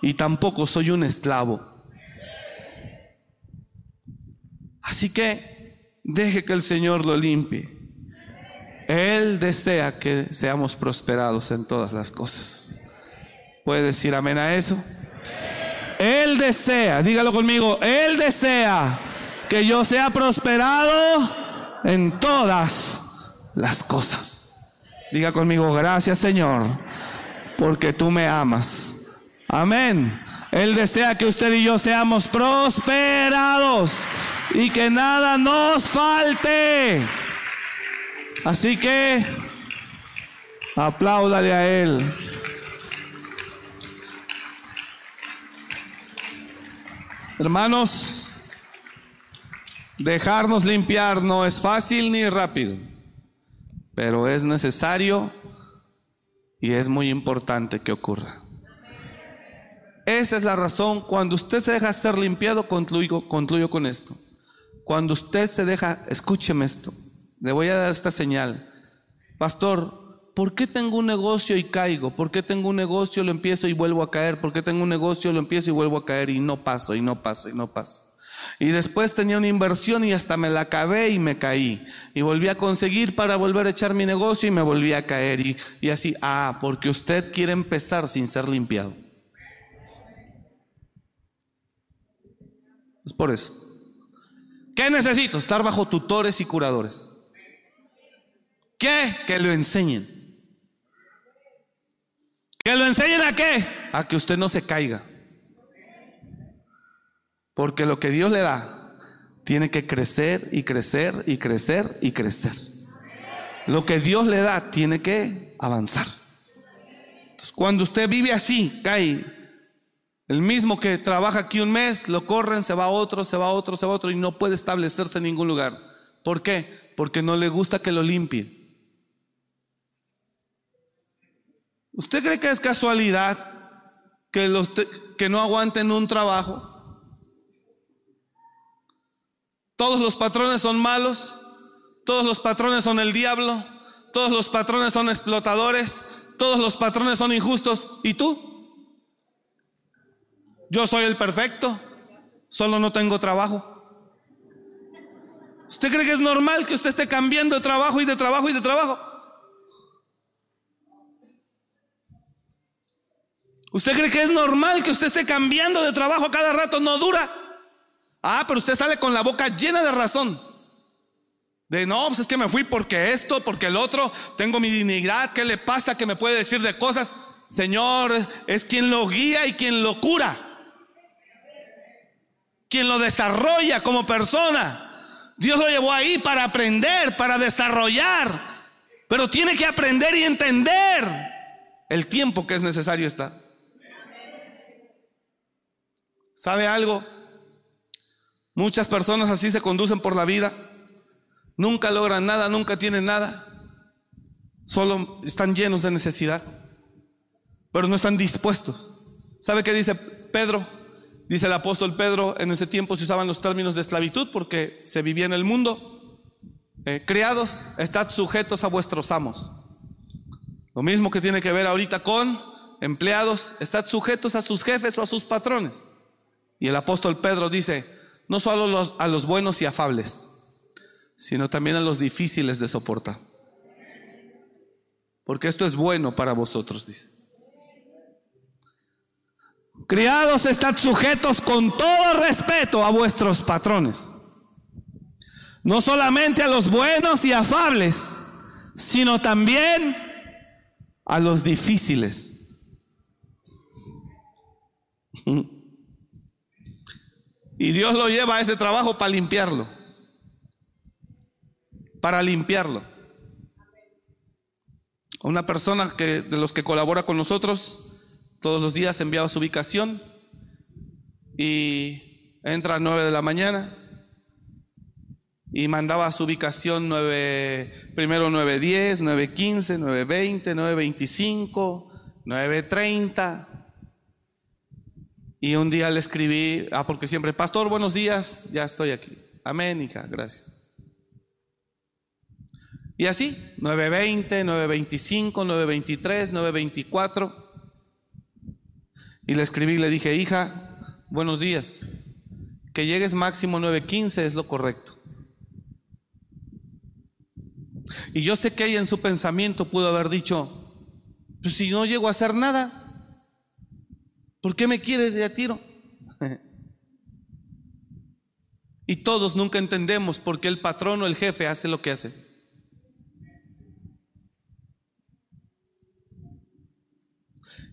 y tampoco soy un esclavo. Así que deje que el Señor lo limpie. Él desea que seamos prosperados en todas las cosas. ¿Puede decir amén a eso? Él desea, dígalo conmigo, Él desea que yo sea prosperado en todas las cosas. Diga conmigo, gracias Señor, porque tú me amas. Amén. Él desea que usted y yo seamos prosperados y que nada nos falte. Así que apláudale a Él. Hermanos, dejarnos limpiar no es fácil ni rápido, pero es necesario y es muy importante que ocurra. Esa es la razón, cuando usted se deja ser limpiado, concluyo, con esto. Cuando usted se deja, escúcheme esto, le voy a dar esta señal. Pastor, ¿Por qué tengo un negocio y caigo? ¿Por qué tengo un negocio, lo empiezo y vuelvo a caer? ¿Por qué tengo un negocio, lo empiezo y vuelvo a caer y no paso y no paso y no paso? Y después tenía una inversión y hasta me la acabé y me caí. Y volví a conseguir para volver a echar mi negocio y me volví a caer. Y, y así, ah, porque usted quiere empezar sin ser limpiado. Es por eso. ¿Qué necesito? Estar bajo tutores y curadores. ¿Qué? Que lo enseñen. ¿Que lo enseñen a qué? A que usted no se caiga. Porque lo que Dios le da tiene que crecer y crecer y crecer y crecer. Lo que Dios le da tiene que avanzar. Entonces, cuando usted vive así, cae. El mismo que trabaja aquí un mes, lo corren, se va a otro, se va a otro, se va a otro y no puede establecerse en ningún lugar. ¿Por qué? Porque no le gusta que lo limpien. ¿Usted cree que es casualidad que, los que no aguanten un trabajo? Todos los patrones son malos, todos los patrones son el diablo, todos los patrones son explotadores, todos los patrones son injustos. ¿Y tú? Yo soy el perfecto, solo no tengo trabajo. ¿Usted cree que es normal que usted esté cambiando de trabajo y de trabajo y de trabajo? ¿Usted cree que es normal que usted esté cambiando de trabajo cada rato? No dura. Ah, pero usted sale con la boca llena de razón. De no, pues es que me fui porque esto, porque el otro, tengo mi dignidad, ¿qué le pasa? que me puede decir de cosas? Señor, es quien lo guía y quien lo cura. Quien lo desarrolla como persona. Dios lo llevó ahí para aprender, para desarrollar. Pero tiene que aprender y entender el tiempo que es necesario estar. ¿Sabe algo? Muchas personas así se conducen por la vida. Nunca logran nada, nunca tienen nada. Solo están llenos de necesidad. Pero no están dispuestos. ¿Sabe qué dice Pedro? Dice el apóstol Pedro, en ese tiempo se usaban los términos de esclavitud porque se vivía en el mundo. Eh, criados, estad sujetos a vuestros amos. Lo mismo que tiene que ver ahorita con empleados, estad sujetos a sus jefes o a sus patrones. Y el apóstol Pedro dice, no solo a los buenos y afables, sino también a los difíciles de soportar. Porque esto es bueno para vosotros, dice. Criados, estad sujetos con todo respeto a vuestros patrones. No solamente a los buenos y afables, sino también a los difíciles. Y Dios lo lleva a ese trabajo para limpiarlo. Para limpiarlo. Una persona que, de los que colabora con nosotros, todos los días enviaba su ubicación y entra a 9 de la mañana y mandaba su ubicación 9, primero 9.10, 9.15, 9.20, 9.25, 9.30. Y un día le escribí, ah, porque siempre, pastor, buenos días, ya estoy aquí. Amén, hija, gracias. Y así, 9.20, 9.25, 9.23, 9.24. Y le escribí y le dije, hija, buenos días. Que llegues máximo 9.15 es lo correcto. Y yo sé que ella en su pensamiento pudo haber dicho, pues si no llego a hacer nada, ¿por qué me quiere de a tiro? y todos nunca entendemos por qué el patrón o el jefe hace lo que hace.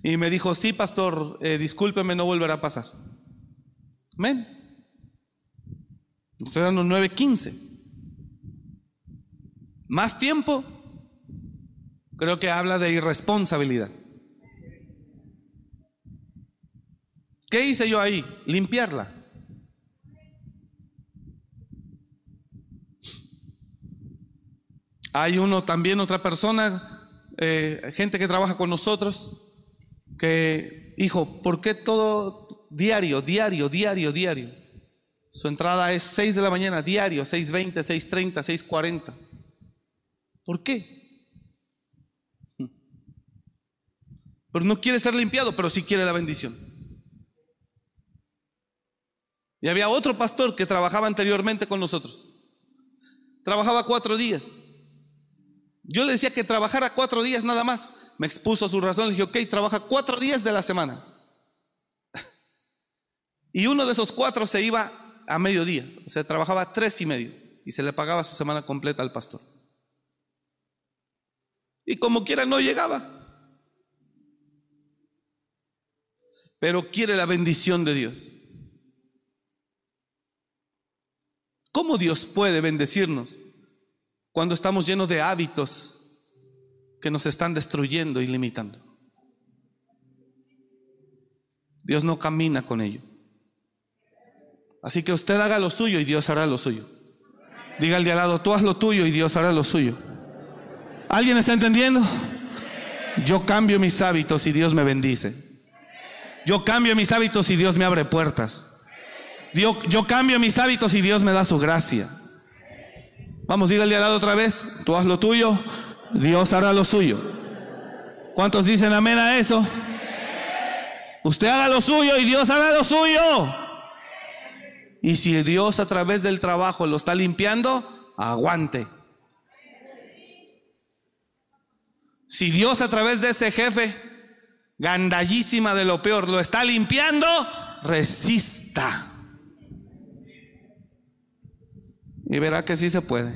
Y me dijo, sí, pastor, eh, discúlpeme, no volverá a pasar. Amén. Estoy dando 9.15. Más tiempo, creo que habla de irresponsabilidad. ¿Qué hice yo ahí? Limpiarla. Hay uno también, otra persona, eh, gente que trabaja con nosotros, que, hijo, ¿por qué todo diario, diario, diario, diario? Su entrada es 6 de la mañana, diario, 6.20, 6.30, 6.40. ¿Por qué? Pero no quiere ser limpiado, pero sí quiere la bendición. Y había otro pastor que trabajaba anteriormente con nosotros. Trabajaba cuatro días. Yo le decía que trabajara cuatro días nada más me expuso su razón, le dije, ok, trabaja cuatro días de la semana. Y uno de esos cuatro se iba a mediodía, o sea, trabajaba tres y medio y se le pagaba su semana completa al pastor. Y como quiera no llegaba. Pero quiere la bendición de Dios. ¿Cómo Dios puede bendecirnos cuando estamos llenos de hábitos que nos están destruyendo y limitando. Dios no camina con ello. Así que usted haga lo suyo y Dios hará lo suyo. Diga al de al lado, tú haz lo tuyo y Dios hará lo suyo. ¿Alguien está entendiendo? Yo cambio mis hábitos y Dios me bendice. Yo cambio mis hábitos y Dios me abre puertas. Yo, yo cambio mis hábitos y Dios me da su gracia. Vamos, dígale al lado otra vez, tú haz lo tuyo, Dios hará lo suyo. ¿Cuántos dicen amén a eso? Usted haga lo suyo y Dios hará lo suyo. Y si Dios a través del trabajo lo está limpiando, aguante. Si Dios a través de ese jefe, gandallísima de lo peor, lo está limpiando, resista. Y verá que sí se puede.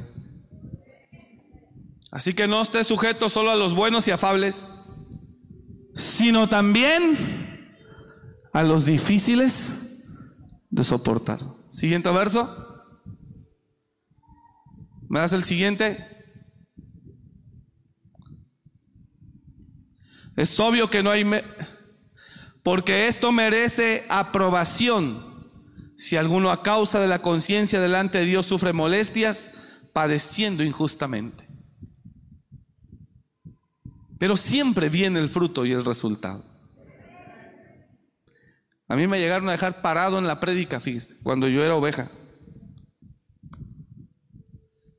Así que no esté sujeto solo a los buenos y afables, sino también a los difíciles de soportar. Siguiente verso. ¿Me das el siguiente? Es obvio que no hay... porque esto merece aprobación. Si alguno a causa de la conciencia delante de Dios sufre molestias, padeciendo injustamente. Pero siempre viene el fruto y el resultado. A mí me llegaron a dejar parado en la prédica, fíjese, cuando yo era oveja.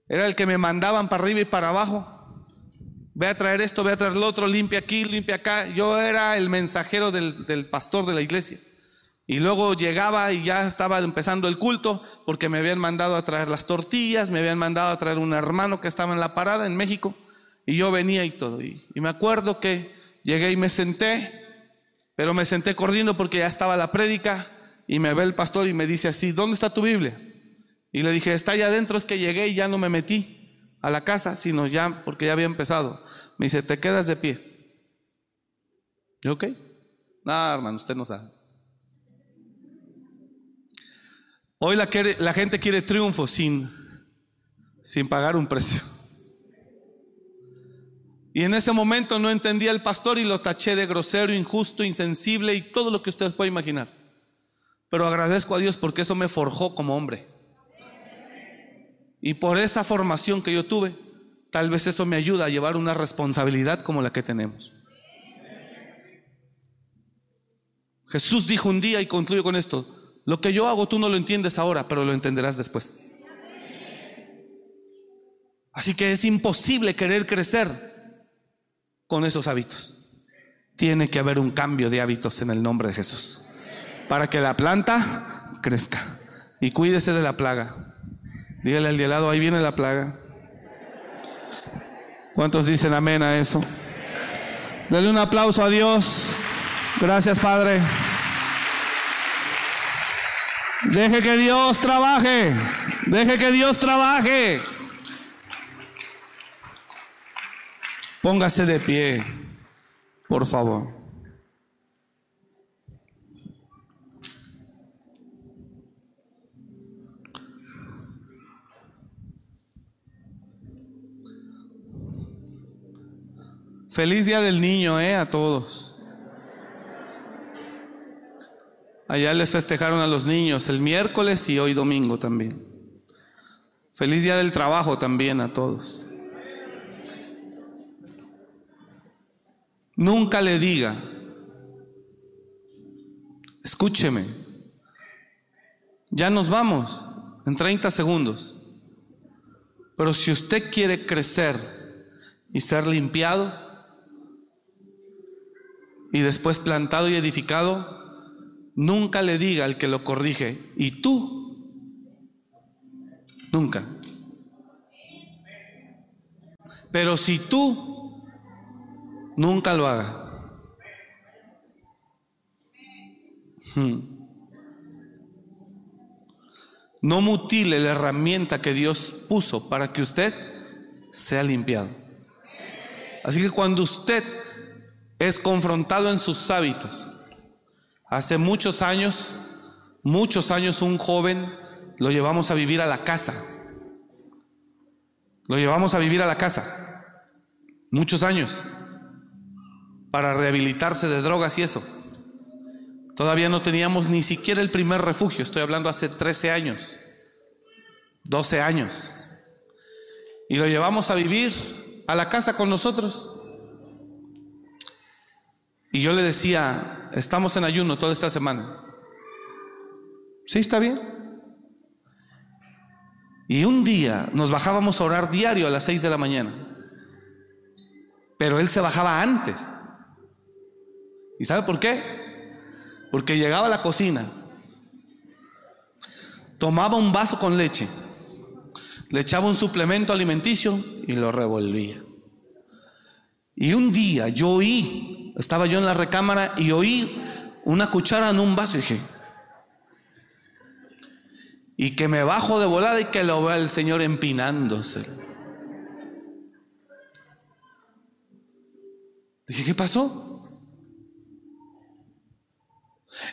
Era el que me mandaban para arriba y para abajo. Ve a traer esto, ve a traer lo otro, limpia aquí, limpia acá. Yo era el mensajero del, del pastor de la iglesia. Y luego llegaba y ya estaba empezando el culto porque me habían mandado a traer las tortillas, me habían mandado a traer un hermano que estaba en la parada en México y yo venía y todo. Y, me acuerdo que llegué y me senté, pero me senté corriendo porque ya estaba la prédica y me ve el pastor y me dice así, ¿dónde está tu Biblia? Y le dije, está allá adentro, es que llegué y ya no me metí a la casa, sino ya porque ya había empezado. Me dice, te quedas de pie. Y ok. No, hermano, usted no sabe. Hoy la, gente quiere triunfo sin, sin pagar un precio. Y en ese momento no entendía el pastor y lo taché de grosero, injusto, insensible y todo lo que usted puede imaginar. Pero agradezco a Dios porque eso me forjó como hombre. Y por esa formación que yo tuve, tal vez eso me ayuda a llevar una responsabilidad como la que tenemos. Jesús dijo un día, y concluyo con esto, lo que yo hago tú no lo entiendes ahora, pero lo entenderás después. Así que es imposible querer crecer con esos hábitos. Tiene que haber un cambio de hábitos en el nombre de Jesús. Para que la planta crezca. Y cuídese de la plaga. Dígale al de ahí viene la plaga. ¿Cuántos dicen amén a eso? Dale un aplauso a Dios. Gracias, Padre. Deje que Dios trabaje. Deje que Dios trabaje. Póngase de pie, por favor. Feliz día del niño, eh, a todos. Allá les festejaron a los niños el miércoles y hoy domingo también. Feliz día del trabajo también a todos. Nunca le diga, escúcheme, ya nos vamos en 30 segundos. Pero si usted quiere crecer y ser limpiado y después plantado y edificado, nunca le diga al que lo corrige, y tú, nunca. Pero si tú, nunca lo haga. Hmm. No mutile la herramienta que Dios puso para que usted sea limpiado. Así que cuando usted es confrontado en sus hábitos, hace muchos años, muchos años un joven lo llevamos a vivir a la casa. Lo llevamos a vivir a la casa. Muchos años. Para rehabilitarse de drogas y eso. Todavía no teníamos ni siquiera el primer refugio. Estoy hablando hace 13 años. 12 años. Y lo llevamos a vivir a la casa con nosotros. Y yo le decía, estamos en ayuno toda esta semana. Sí, está bien. Y un día nos bajábamos a orar diario a las 6 de la mañana. Pero él se bajaba antes. ¿Y sabe por qué? Porque llegaba a la cocina, tomaba un vaso con leche, le echaba un suplemento alimenticio y lo revolvía. Y un día yo oí, estaba yo en la recámara y oí una cuchara en un vaso y dije, y que me bajo de volada y que lo vea el Señor empinándose. Dije, ¿qué pasó?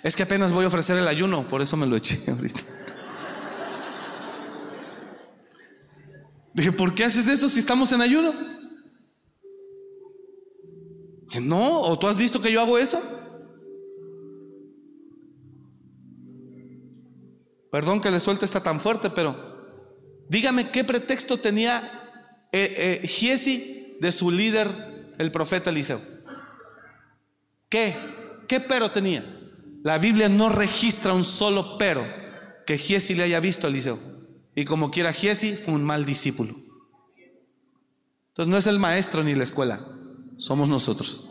Es que apenas voy a ofrecer el ayuno, por eso me lo eché *laughs* ahorita. Dije, ¿por qué haces eso si estamos en ayuno? No, ¿o tú has visto que yo hago eso? Perdón que le suelte está tan fuerte, pero dígame qué pretexto tenía eh, eh, Giesi de su líder, el profeta Eliseo. ¿Qué? ¿Qué pero tenía? La Biblia no registra un solo pero que Giesi le haya visto a Eliseo. Y como quiera Giesi fue un mal discípulo. Entonces no es el maestro ni la escuela, somos nosotros.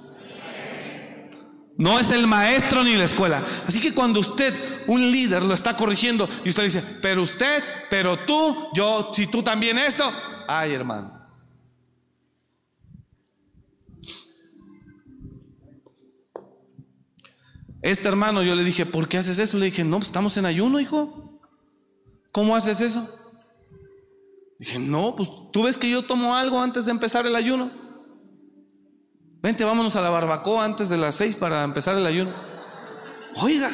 No es el maestro ni la escuela. Así que cuando usted, un líder, lo está corrigiendo y usted dice, pero usted, pero tú, yo, si tú también esto, ay hermano. Este hermano yo le dije, ¿por qué haces eso? Le dije, no, pues estamos en ayuno, hijo. ¿Cómo haces eso? Dije, no, pues tú ves que yo tomo algo antes de empezar el ayuno. Vente, vámonos a la barbacoa antes de las seis para empezar el ayuno. Oiga.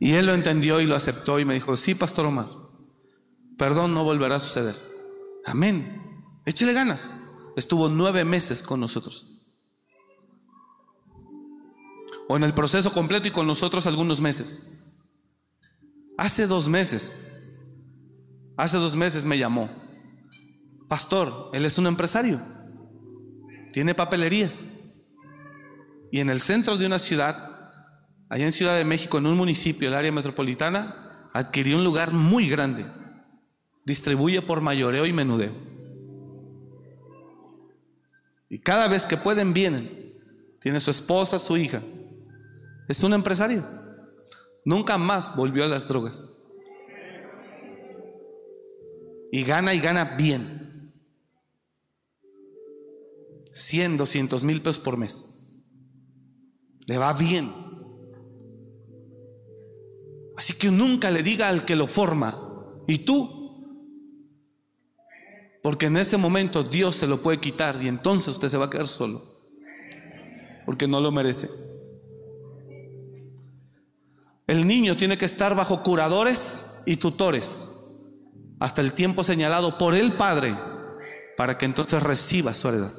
Y él lo entendió y lo aceptó y me dijo, sí, Pastor Omar, perdón, no volverá a suceder. Amén. Échele ganas. Estuvo nueve meses con nosotros. O en el proceso completo y con nosotros algunos meses. Hace dos meses, hace dos meses me llamó. Pastor, él es un empresario tiene papelerías. Y en el centro de una ciudad, allá en Ciudad de México, en un municipio, el área metropolitana, adquirió un lugar muy grande. Distribuye por mayoreo y menudeo. Y cada vez que pueden, vienen. Tiene su esposa, su hija. Es un empresario. Nunca más volvió a las drogas. Y gana y gana bien. 100, 200 mil pesos por mes. Le va bien. Así que nunca le diga al que lo forma, ¿y tú? Porque en ese momento Dios se lo puede quitar y entonces usted se va a quedar solo. Porque no lo merece. El niño tiene que estar bajo curadores y tutores hasta el tiempo señalado por el Padre para que entonces reciba su heredad.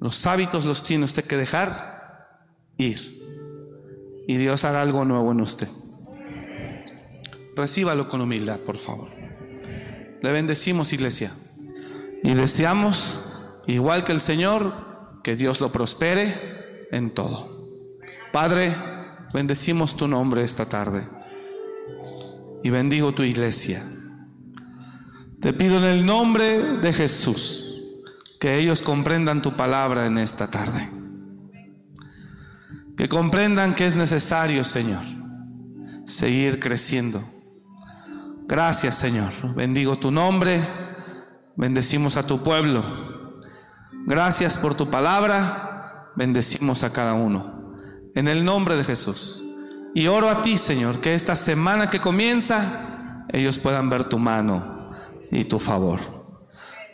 Los hábitos los tiene usted que dejar ir. Y Dios hará algo nuevo en usted. Recíbalo con humildad, por favor. Le bendecimos, iglesia. Y deseamos, igual que el Señor, que Dios lo prospere en todo. Padre, bendecimos tu nombre esta tarde. Y bendigo tu iglesia. Te pido en el nombre de Jesús que ellos comprendan tu palabra en esta tarde. Que comprendan que es necesario, Señor, seguir creciendo. Gracias, Señor. Bendigo tu nombre. Bendecimos a tu pueblo. Gracias por tu palabra. Bendecimos a cada uno. En el nombre de Jesús. Y oro a ti, Señor, que esta semana que comienza, ellos puedan ver tu mano y tu favor.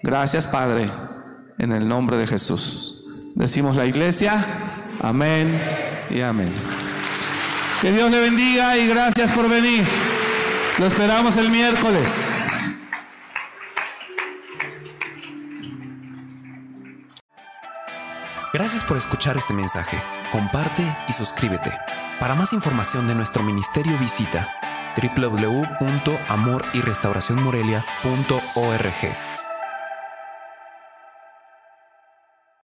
Gracias, Padre en el nombre de Jesús. Decimos la iglesia, amén y amén. Que Dios le bendiga y gracias por venir. Lo esperamos el miércoles.
Gracias por escuchar este mensaje. Comparte y suscríbete. Para más información de nuestro ministerio visita www.amoryrestauracionmorelia.org.